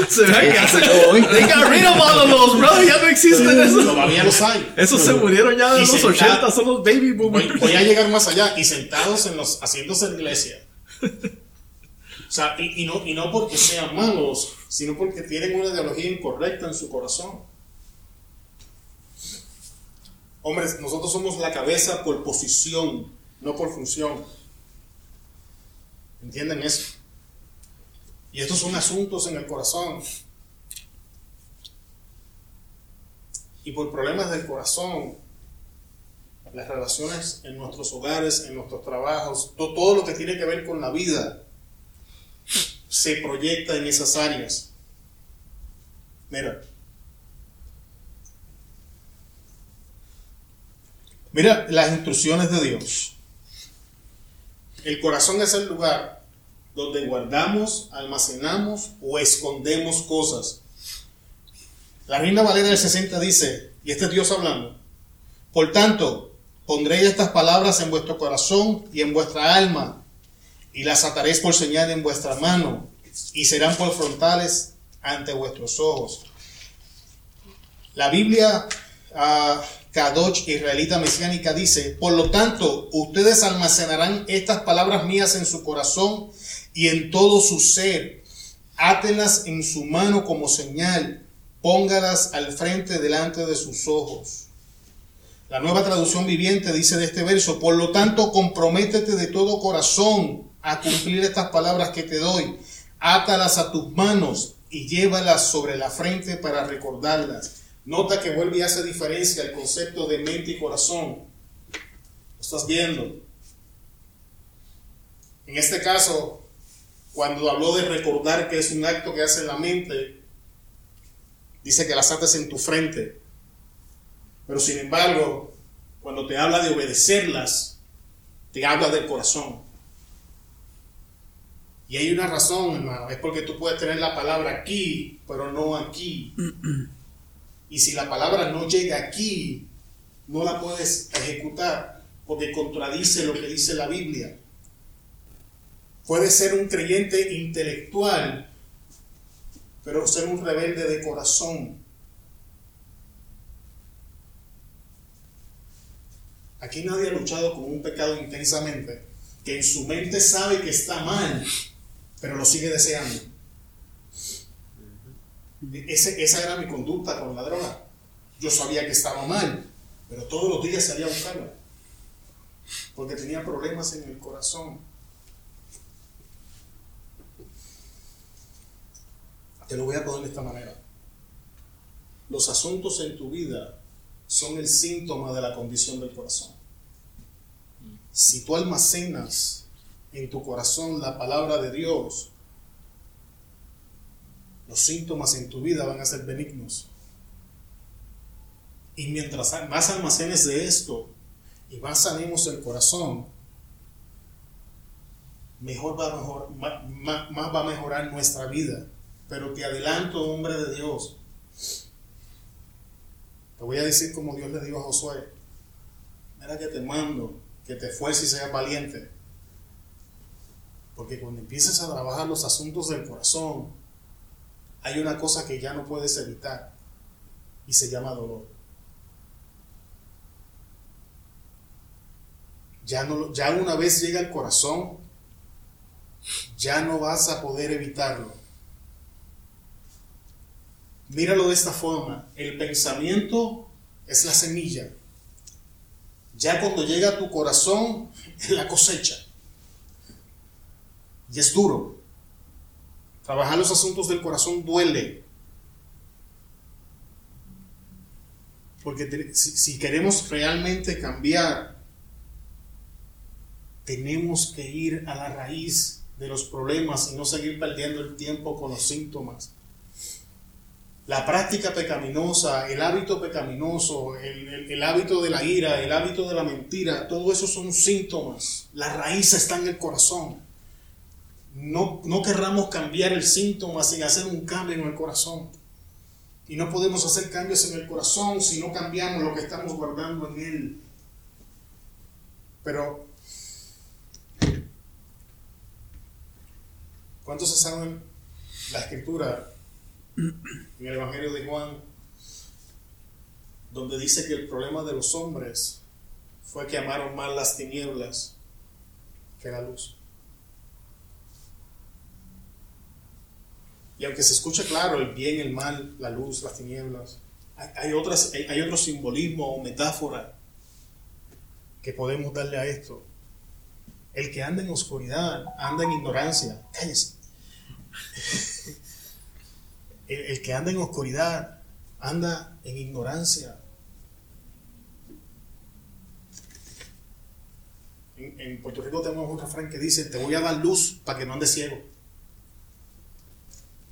Se ve que hace. They got rid of all of those, bro. Ya no existen esos. Todavía los hay. Esos se murieron ya de los sentado- 80, son los baby boomers. voy a llegar más allá y sentados en los asientos de la iglesia. O sea, y, y no, y no porque sean malos, sino porque tienen una ideología incorrecta en su corazón. Hombres, nosotros somos la cabeza por posición, no por función. ¿Entienden eso? Y estos son asuntos en el corazón. Y por problemas del corazón, las relaciones en nuestros hogares, en nuestros trabajos, to- todo lo que tiene que ver con la vida, se proyecta en esas áreas. Mira. Mira las instrucciones de Dios. El corazón es el lugar donde guardamos, almacenamos o escondemos cosas. La Reina Valera del 60 dice, y este es Dios hablando, por tanto, pondré estas palabras en vuestro corazón y en vuestra alma, y las ataréis por señal en vuestra mano, y serán por frontales ante vuestros ojos. La Biblia ah, Kadosh israelita mesiánica dice, por lo tanto, ustedes almacenarán estas palabras mías en su corazón y en todo su ser. Átenlas en su mano como señal, póngalas al frente delante de sus ojos. La nueva traducción viviente dice de este verso, por lo tanto, comprométete de todo corazón a cumplir estas palabras que te doy. Átalas a tus manos y llévalas sobre la frente para recordarlas. Nota que vuelve y hace diferencia el concepto de mente y corazón. ¿Lo estás viendo? En este caso, cuando habló de recordar que es un acto que hace la mente, dice que las atas en tu frente. Pero sin embargo, cuando te habla de obedecerlas, te habla del corazón. Y hay una razón, hermano, es porque tú puedes tener la palabra aquí, pero no aquí. Y si la palabra no llega aquí, no la puedes ejecutar, porque contradice lo que dice la Biblia. Puedes ser un creyente intelectual, pero ser un rebelde de corazón. Aquí nadie ha luchado con un pecado intensamente, que en su mente sabe que está mal, pero lo sigue deseando. Ese- esa era mi conducta con la droga. Yo sabía que estaba mal, pero todos los días salía a buscarla, porque tenía problemas en el corazón. Te lo voy a poner de esta manera. Los asuntos en tu vida son el síntoma de la condición del corazón. Si tú almacenas en tu corazón la palabra de Dios, los síntomas en tu vida van a ser benignos. Y mientras más almacenes de esto y más sanemos el corazón, mejor va a más va a mejorar nuestra vida. Pero te adelanto, hombre de Dios, te voy a decir como Dios le dijo a Josué, mira que te mando, que te esfuerces y seas valiente. Porque cuando empieces a trabajar los asuntos del corazón, hay una cosa que ya no puedes evitar y se llama dolor. Ya, no, ya una vez llega el corazón, ya no vas a poder evitarlo. Míralo de esta forma, el pensamiento es la semilla. Ya cuando llega a tu corazón, es la cosecha. Y es duro. Trabajar los asuntos del corazón duele. Porque si queremos realmente cambiar, tenemos que ir a la raíz de los problemas y no seguir perdiendo el tiempo con los síntomas. La práctica pecaminosa, el hábito pecaminoso, el, hábito de la ira, el hábito de la mentira, todo eso son síntomas. La raíz está en el corazón. No, no querramos cambiar el síntoma sin hacer un cambio en el corazón. Y no podemos hacer cambios en el corazón si no cambiamos lo que estamos guardando en él. Pero, ¿cuántos se saben la escritura en el Evangelio de Juan, donde dice que el problema de los hombres fue que amaron más las tinieblas que la luz. Y aunque se escucha claro el bien, el mal, la luz, las tinieblas, hay, otras, hay, otro simbolismo o metáfora que podemos darle a esto. El que anda en oscuridad anda en ignorancia. Cállese. El, que anda en oscuridad anda en ignorancia. En, Puerto Rico tenemos un refrán que dice, te voy a dar luz para que no andes ciego.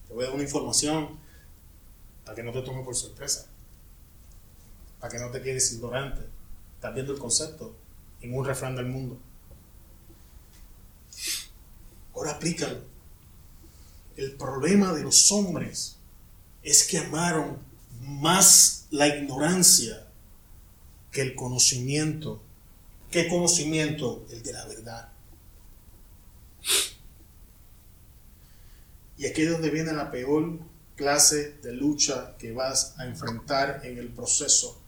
Te voy a dar una información para que no te tome por sorpresa. Para que no te quedes ignorante. Estás viendo el concepto en un refrán del mundo. Ahora aplícalo. El problema de los hombres es que amaron más la ignorancia que el conocimiento. ¿Qué conocimiento? El de la verdad. Y aquí es donde viene la peor clase de lucha que vas a enfrentar en el proceso.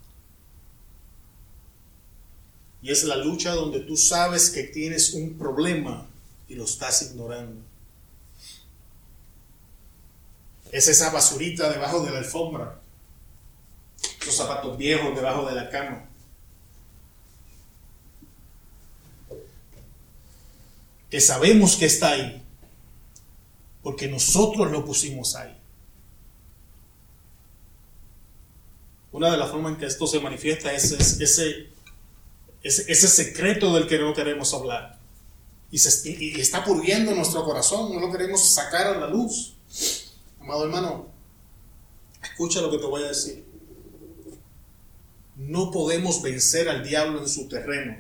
Y es la lucha donde tú sabes que tienes un problema y lo estás ignorando. Es esa basurita debajo de la alfombra. Esos zapatos viejos debajo de la cama. Que sabemos que está ahí. Porque nosotros lo pusimos ahí. Una de las formas en que esto se manifiesta es, ese, ese, secreto del que no queremos hablar. Y, se, y está purgiendo nuestro corazón, no lo queremos sacar a la luz. Amado hermano, escucha lo que te voy a decir. No podemos vencer al diablo en su terreno.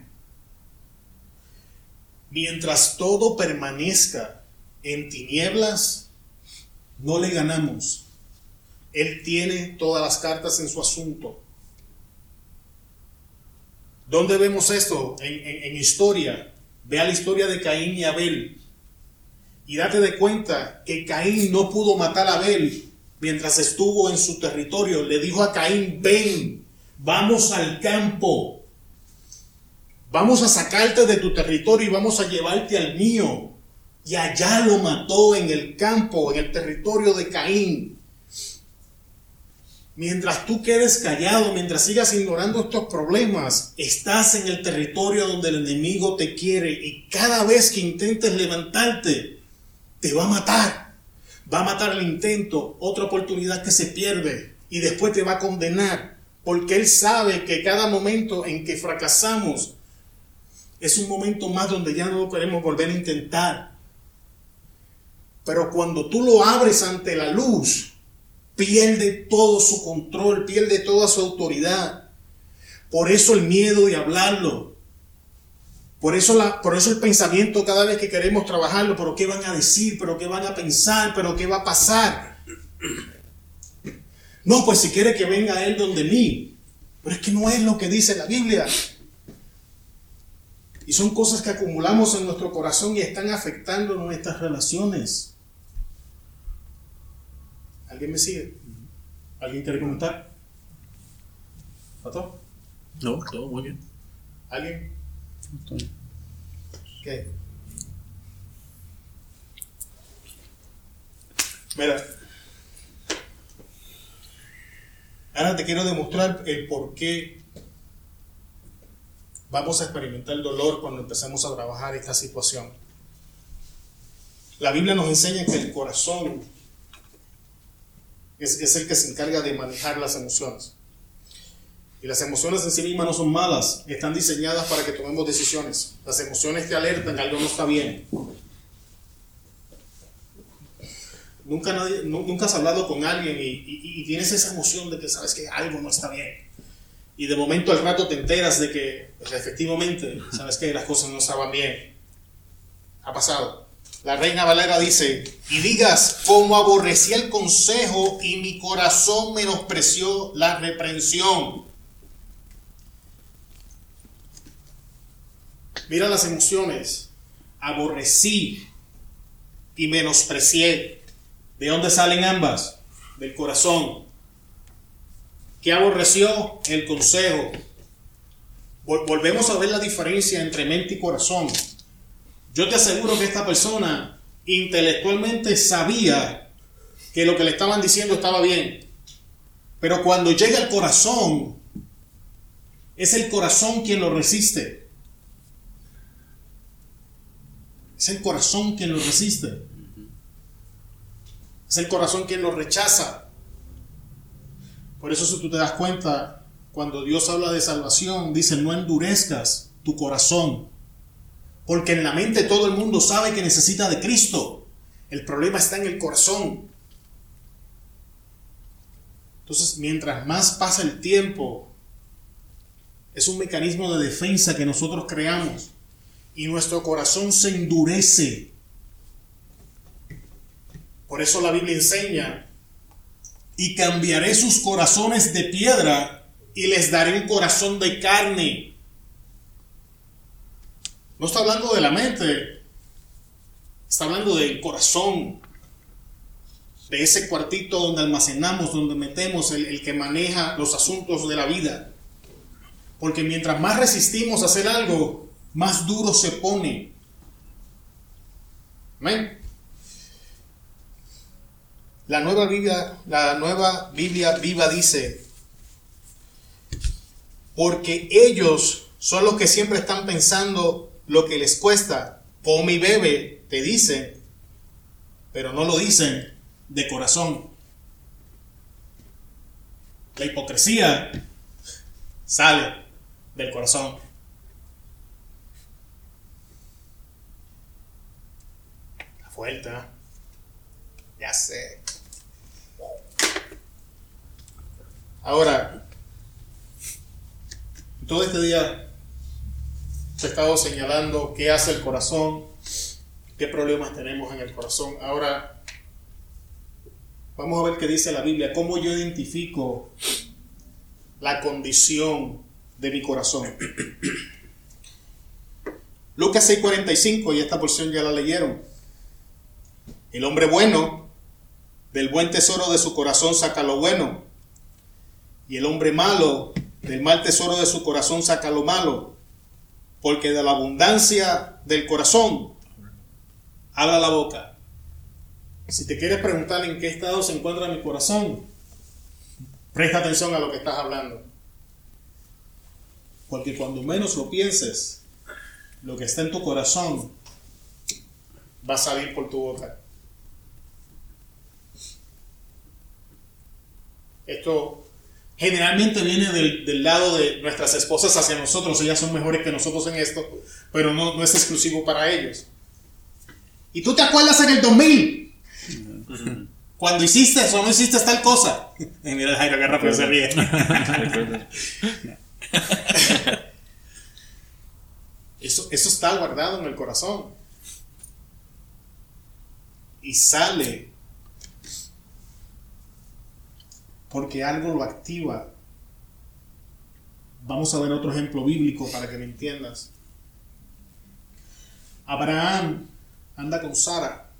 Mientras todo permanezca en tinieblas, no le ganamos. Él tiene todas las cartas en su asunto. ¿Dónde vemos esto? En, en historia. Vea la historia de Caín y Abel. Y date de cuenta que Caín no pudo matar a Abel mientras estuvo en su territorio. Le dijo a Caín, ven, vamos al campo. Vamos a sacarte de tu territorio y vamos a llevarte al mío. Y allá lo mató en el campo, en el territorio de Caín. Mientras tú quedes callado, mientras sigas ignorando estos problemas, estás en el territorio donde el enemigo te quiere y cada vez que intentes levantarte, te va a matar. Va a matar el intento, otra oportunidad que se pierde y después te va a condenar, porque Él sabe que cada momento en que fracasamos es un momento más donde ya no queremos volver a intentar. Pero cuando tú lo abres ante la luz, pierde todo su control, pierde toda su autoridad. Por eso el miedo de hablarlo, por eso, la, por eso el pensamiento cada vez que queremos trabajarlo, pero qué van a decir, pero qué van a pensar, pero qué va a pasar. No, pues si quiere que venga Él donde mí. Pero es que no es lo que dice la Biblia. Y son cosas que acumulamos en nuestro corazón y están afectando nuestras relaciones. ¿Alguien me sigue? ¿Alguien quiere comentar? ¿Pato? No, todo muy bien. ¿Alguien? ¿Qué? Mira, ahora te quiero demostrar el por qué vamos a experimentar el dolor cuando empezamos a trabajar esta situación. La Biblia nos enseña que el corazón es, es el que se encarga de manejar las emociones. Y las emociones en sí mismas no son malas, están diseñadas para que tomemos decisiones. Las emociones te alertan que algo no está bien. Nunca, nadie, nunca has hablado con alguien y, tienes esa emoción de que sabes que algo no está bien. Y de momento al rato te enteras de que pues, efectivamente sabes que las cosas no estaban bien. Ha pasado. La reina Valera dice, y digas, como aborrecí el consejo y mi corazón menospreció la reprensión. Mira las emociones. Aborrecí y menosprecié. ¿De dónde salen ambas? Del corazón. ¿Qué aborreció? El consejo. Volvemos a ver la diferencia entre mente y corazón. Yo te aseguro que esta persona intelectualmente sabía que lo que le estaban diciendo estaba bien. Pero cuando llega al corazón, es el corazón quien lo resiste. Es el corazón quien lo resiste. Es el corazón quien lo rechaza. Por eso si tú te das cuenta, cuando Dios habla de salvación, dice, no endurezcas tu corazón. Porque en la mente todo el mundo sabe que necesita de Cristo. El problema está en el corazón. Entonces, mientras más pasa el tiempo, es un mecanismo de defensa que nosotros creamos y nuestro corazón se endurece. Por eso la Biblia enseña, y cambiaré sus corazones de piedra y les daré un corazón de carne. No está hablando de la mente, está hablando del corazón, de ese cuartito donde almacenamos, donde metemos el, que maneja los asuntos de la vida. Porque mientras más resistimos a hacer algo, más duro se pone. Amén. La nueva Biblia, la nueva Biblia viva dice, porque ellos son los que siempre están pensando lo que les cuesta, come y bebe, te dicen, pero no lo dicen de corazón. La hipocresía sale del corazón. Vuelta. Ya sé. Ahora, todo este día he estado señalando qué hace el corazón, qué problemas tenemos en el corazón. Ahora, vamos a ver qué dice la Biblia, cómo yo identifico la condición de mi corazón. Lucas 6:45, y esta porción ya la leyeron. El hombre bueno, del buen tesoro de su corazón saca lo bueno. Y el hombre malo, del mal tesoro de su corazón saca lo malo. Porque de la abundancia del corazón habla la boca. Si te quieres preguntar en qué estado se encuentra mi corazón, presta atención a lo que estás hablando. Porque cuando menos lo pienses, lo que está en tu corazón va a salir por tu boca. Esto generalmente viene del, lado de nuestras esposas hacia nosotros. Ellas son mejores que nosotros en esto, pero no, no es exclusivo para ellos. ¿Y tú te acuerdas en el 2000? Cuando hiciste eso, no hiciste tal cosa. mira Jairo que rápido se ríe. eso, eso está guardado en el corazón. Y sale porque algo lo activa. Vamos a ver otro ejemplo bíblico para que me entiendas. Abraham anda con Sara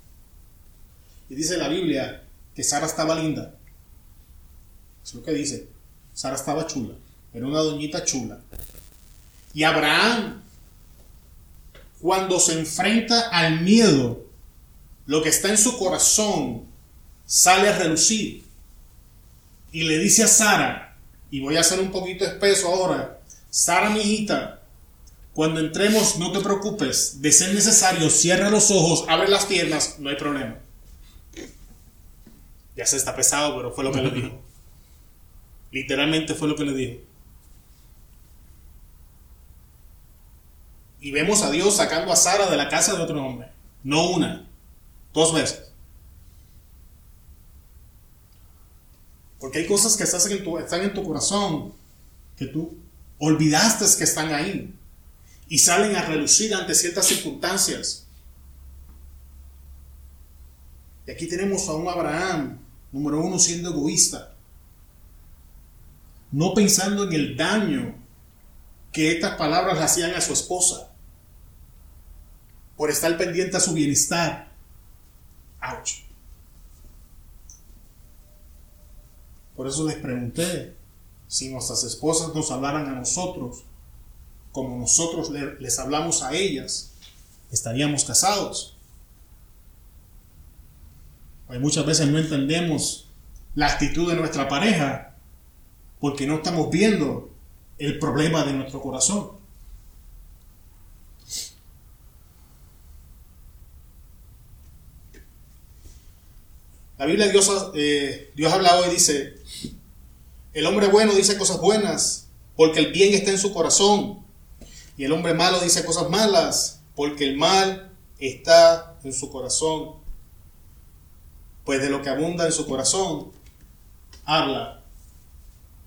y dice la Biblia que Sara estaba linda. Es lo que dice. Sara estaba chula. Era una doñita chula. Y Abraham, cuando se enfrenta al miedo, lo que está en su corazón sale a relucir y le dice a Sara, y voy a hacer un poquito espeso ahora, Sara, mi hijita, cuando entremos, no te preocupes, de ser necesario, cierra los ojos, abre las piernas, no hay problema. Ya se está pesado, pero fue lo que le dijo. Literalmente fue lo que le dijo. Y vemos a Dios sacando a Sara de la casa de otro hombre. No una, dos veces. Porque hay cosas que están en tu, corazón que tú olvidaste que están ahí y salen a relucir ante ciertas circunstancias. Y aquí tenemos a un Abraham, número uno, siendo egoísta, no pensando en el daño que estas palabras le hacían a su esposa, por estar pendiente a su bienestar. Ouch. Por eso les pregunté si nuestras esposas nos hablaran a nosotros como nosotros les hablamos a ellas, estaríamos casados. Hay muchas veces no entendemos la actitud de nuestra pareja porque no estamos viendo el problema de nuestro corazón. La Biblia Dios, eh, Dios habla hoy, dice, el hombre bueno dice cosas buenas porque el bien está en su corazón. Y el hombre malo dice cosas malas porque el mal está en su corazón. Pues de lo que abunda en su corazón, habla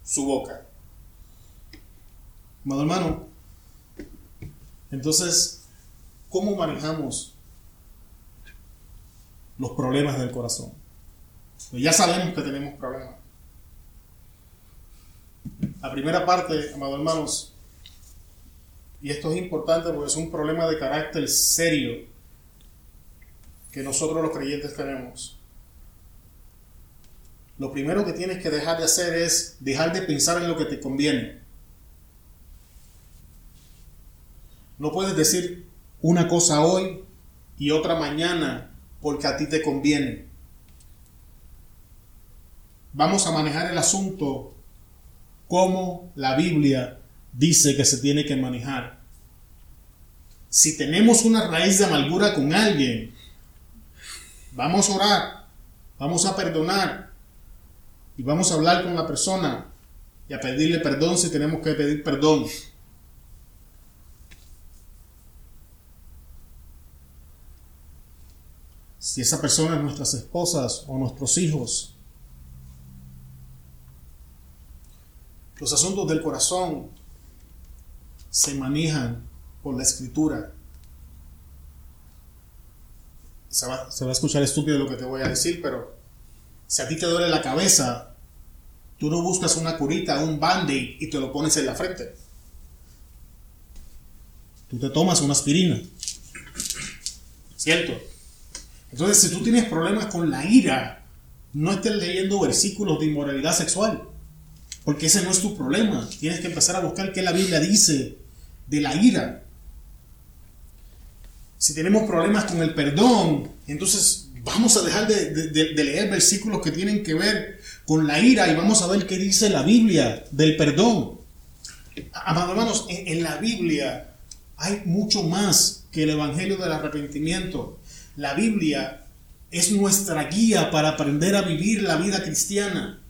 su boca. Amado hermano, entonces, ¿cómo manejamos los problemas del corazón? Pues ya sabemos que tenemos problemas. La primera parte, amados hermanos, y esto es importante porque es un problema de carácter serio que nosotros los creyentes tenemos. Lo primero que tienes que dejar de hacer es dejar de pensar en lo que te conviene. No puedes decir una cosa hoy y otra mañana porque a ti te conviene. Vamos a manejar el asunto como la Biblia dice que se tiene que manejar. Si tenemos una raíz de amargura con alguien, vamos a orar, vamos a perdonar y vamos a hablar con la persona y a pedirle perdón si tenemos que pedir perdón. Si esa persona es nuestras esposas o nuestros hijos, los asuntos del corazón se manejan por la escritura. Se va, a escuchar estúpido lo que te voy a decir, pero si a ti te duele la cabeza, tú no buscas una curita, un band-aid y te lo pones en la frente. Tú te tomas una aspirina. ¿Cierto? Entonces, si tú tienes problemas con la ira, no estés leyendo versículos de inmoralidad sexual. Porque ese no es tu problema. Tienes que empezar a buscar qué la Biblia dice de la ira. Si tenemos problemas con el perdón, entonces vamos a dejar de, leer versículos que tienen que ver con la ira y vamos a ver qué dice la Biblia del perdón. Amados hermanos, en la Biblia hay mucho más que el Evangelio del arrepentimiento. La Biblia es nuestra guía para aprender a vivir la vida cristiana.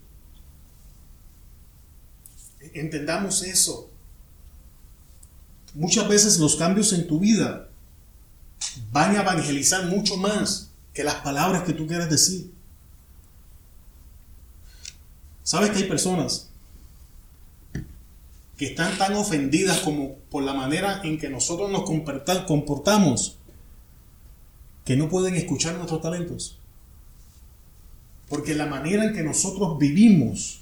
Entendamos eso. Muchas veces los cambios en tu vida van a evangelizar mucho más que las palabras que tú quieras decir. ¿Sabes que hay personas que están tan ofendidas como por la manera en que nosotros nos comportamos que no pueden escuchar nuestros talentos? Porque la manera en que nosotros vivimos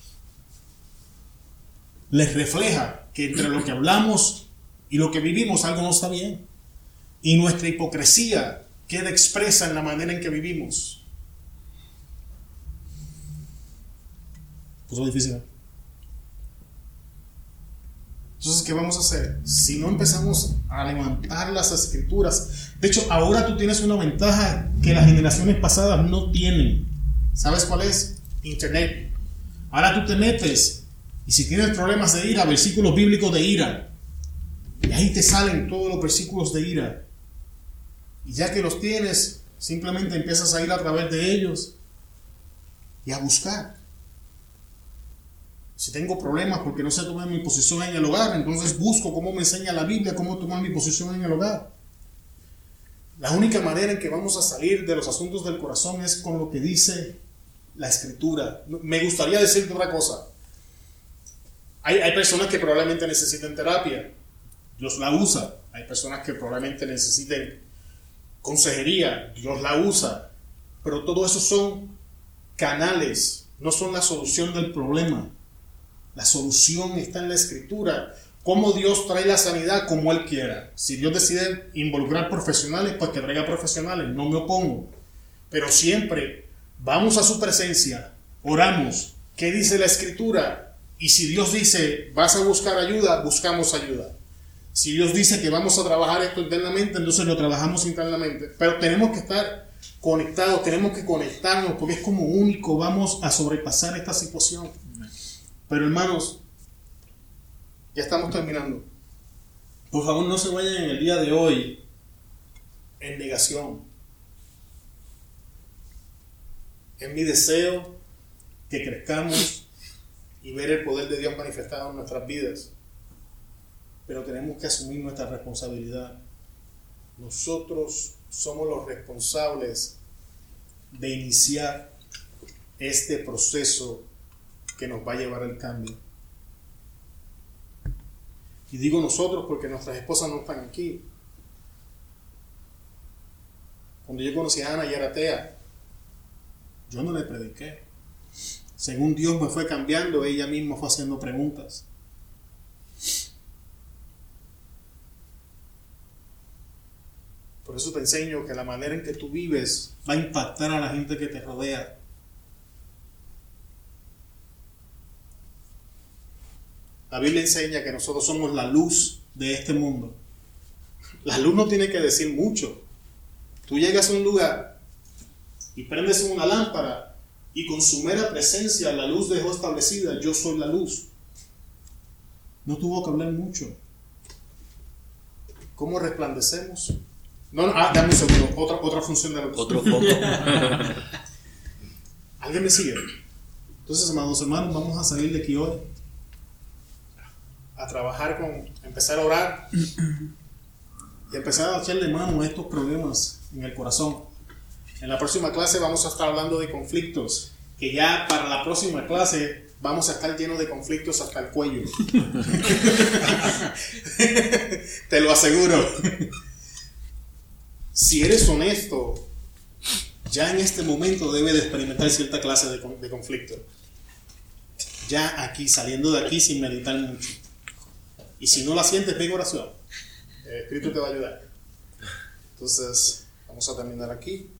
les refleja que entre lo que hablamos y lo que vivimos algo no está bien. Y nuestra hipocresía queda expresa en la manera en que vivimos. Puso difícil. ¿eh? Entonces, ¿qué vamos a hacer? Si no empezamos a levantar las escrituras, de hecho, ahora tú tienes una ventaja que las generaciones pasadas no tienen. ¿Sabes cuál es? Internet. Ahora tú te metes y si tienes problemas de ira, versículos bíblicos de ira, y ahí te salen todos los versículos de ira. Y ya que los tienes, simplemente empiezas a ir a través de ellos y a buscar. Si tengo problemas porque no sé tomar mi posición en el hogar, entonces busco cómo me enseña la Biblia, cómo tomar mi posición en el hogar. La única manera en que vamos a salir de los asuntos del corazón es con lo que dice la escritura. Me gustaría decirte otra cosa. Hay, personas que probablemente necesiten terapia. Dios la usa. Hay personas que probablemente necesiten consejería. Dios la usa. Pero todo eso son canales, no son la solución del problema. La solución está en la escritura. Cómo Dios trae la sanidad como Él quiera. Si Dios decide involucrar profesionales, pues que traiga profesionales. No me opongo. Pero siempre vamos a su presencia, oramos. ¿Qué dice la escritura? Y si Dios dice, vas a buscar ayuda, buscamos ayuda. Si Dios dice que vamos a trabajar esto internamente, entonces lo trabajamos internamente. Pero tenemos que estar conectados, tenemos que conectarnos porque es como único, vamos a sobrepasar esta situación. Pero hermanos, ya estamos terminando. Por favor, no se vayan en el día de hoy en negación. Es mi deseo que crezcamos y ver el poder de Dios manifestado en nuestras vidas. Pero tenemos que asumir nuestra responsabilidad. Nosotros somos los responsables de iniciar este proceso que nos va a llevar al cambio. Y digo nosotros porque nuestras esposas no están aquí. Cuando yo conocí a Ana y era atea, yo no le prediqué. Según Dios me fue cambiando, ella misma fue haciendo preguntas. Por eso te enseño que la manera en que tú vives va a impactar a la gente que te rodea. La Biblia enseña que nosotros somos la luz de este mundo. La luz no tiene que decir mucho. Tú llegas a un lugar y prendes una lámpara y con su mera presencia la luz dejó establecida, yo soy la luz. No tuvo que hablar mucho. ¿Cómo resplandecemos? No, no, ah, dame un segundo. Otra, otra función de la luz. Otro foco. ¿Alguien me sigue? Entonces, amados hermanos, vamos a salir de aquí hoy a trabajar con, empezar a orar y empezar a echarle mano a estos problemas en el corazón. En la próxima clase vamos a estar hablando de conflictos, que ya para la próxima clase vamos a estar llenos de conflictos hasta el cuello. Te lo aseguro. Si eres honesto, ya en este momento debe de experimentar cierta clase de, de conflicto. Ya aquí, saliendo de aquí sin meditar mucho. Y si no la sientes, ven oración. El Espíritu te va a ayudar. Entonces, vamos a terminar aquí.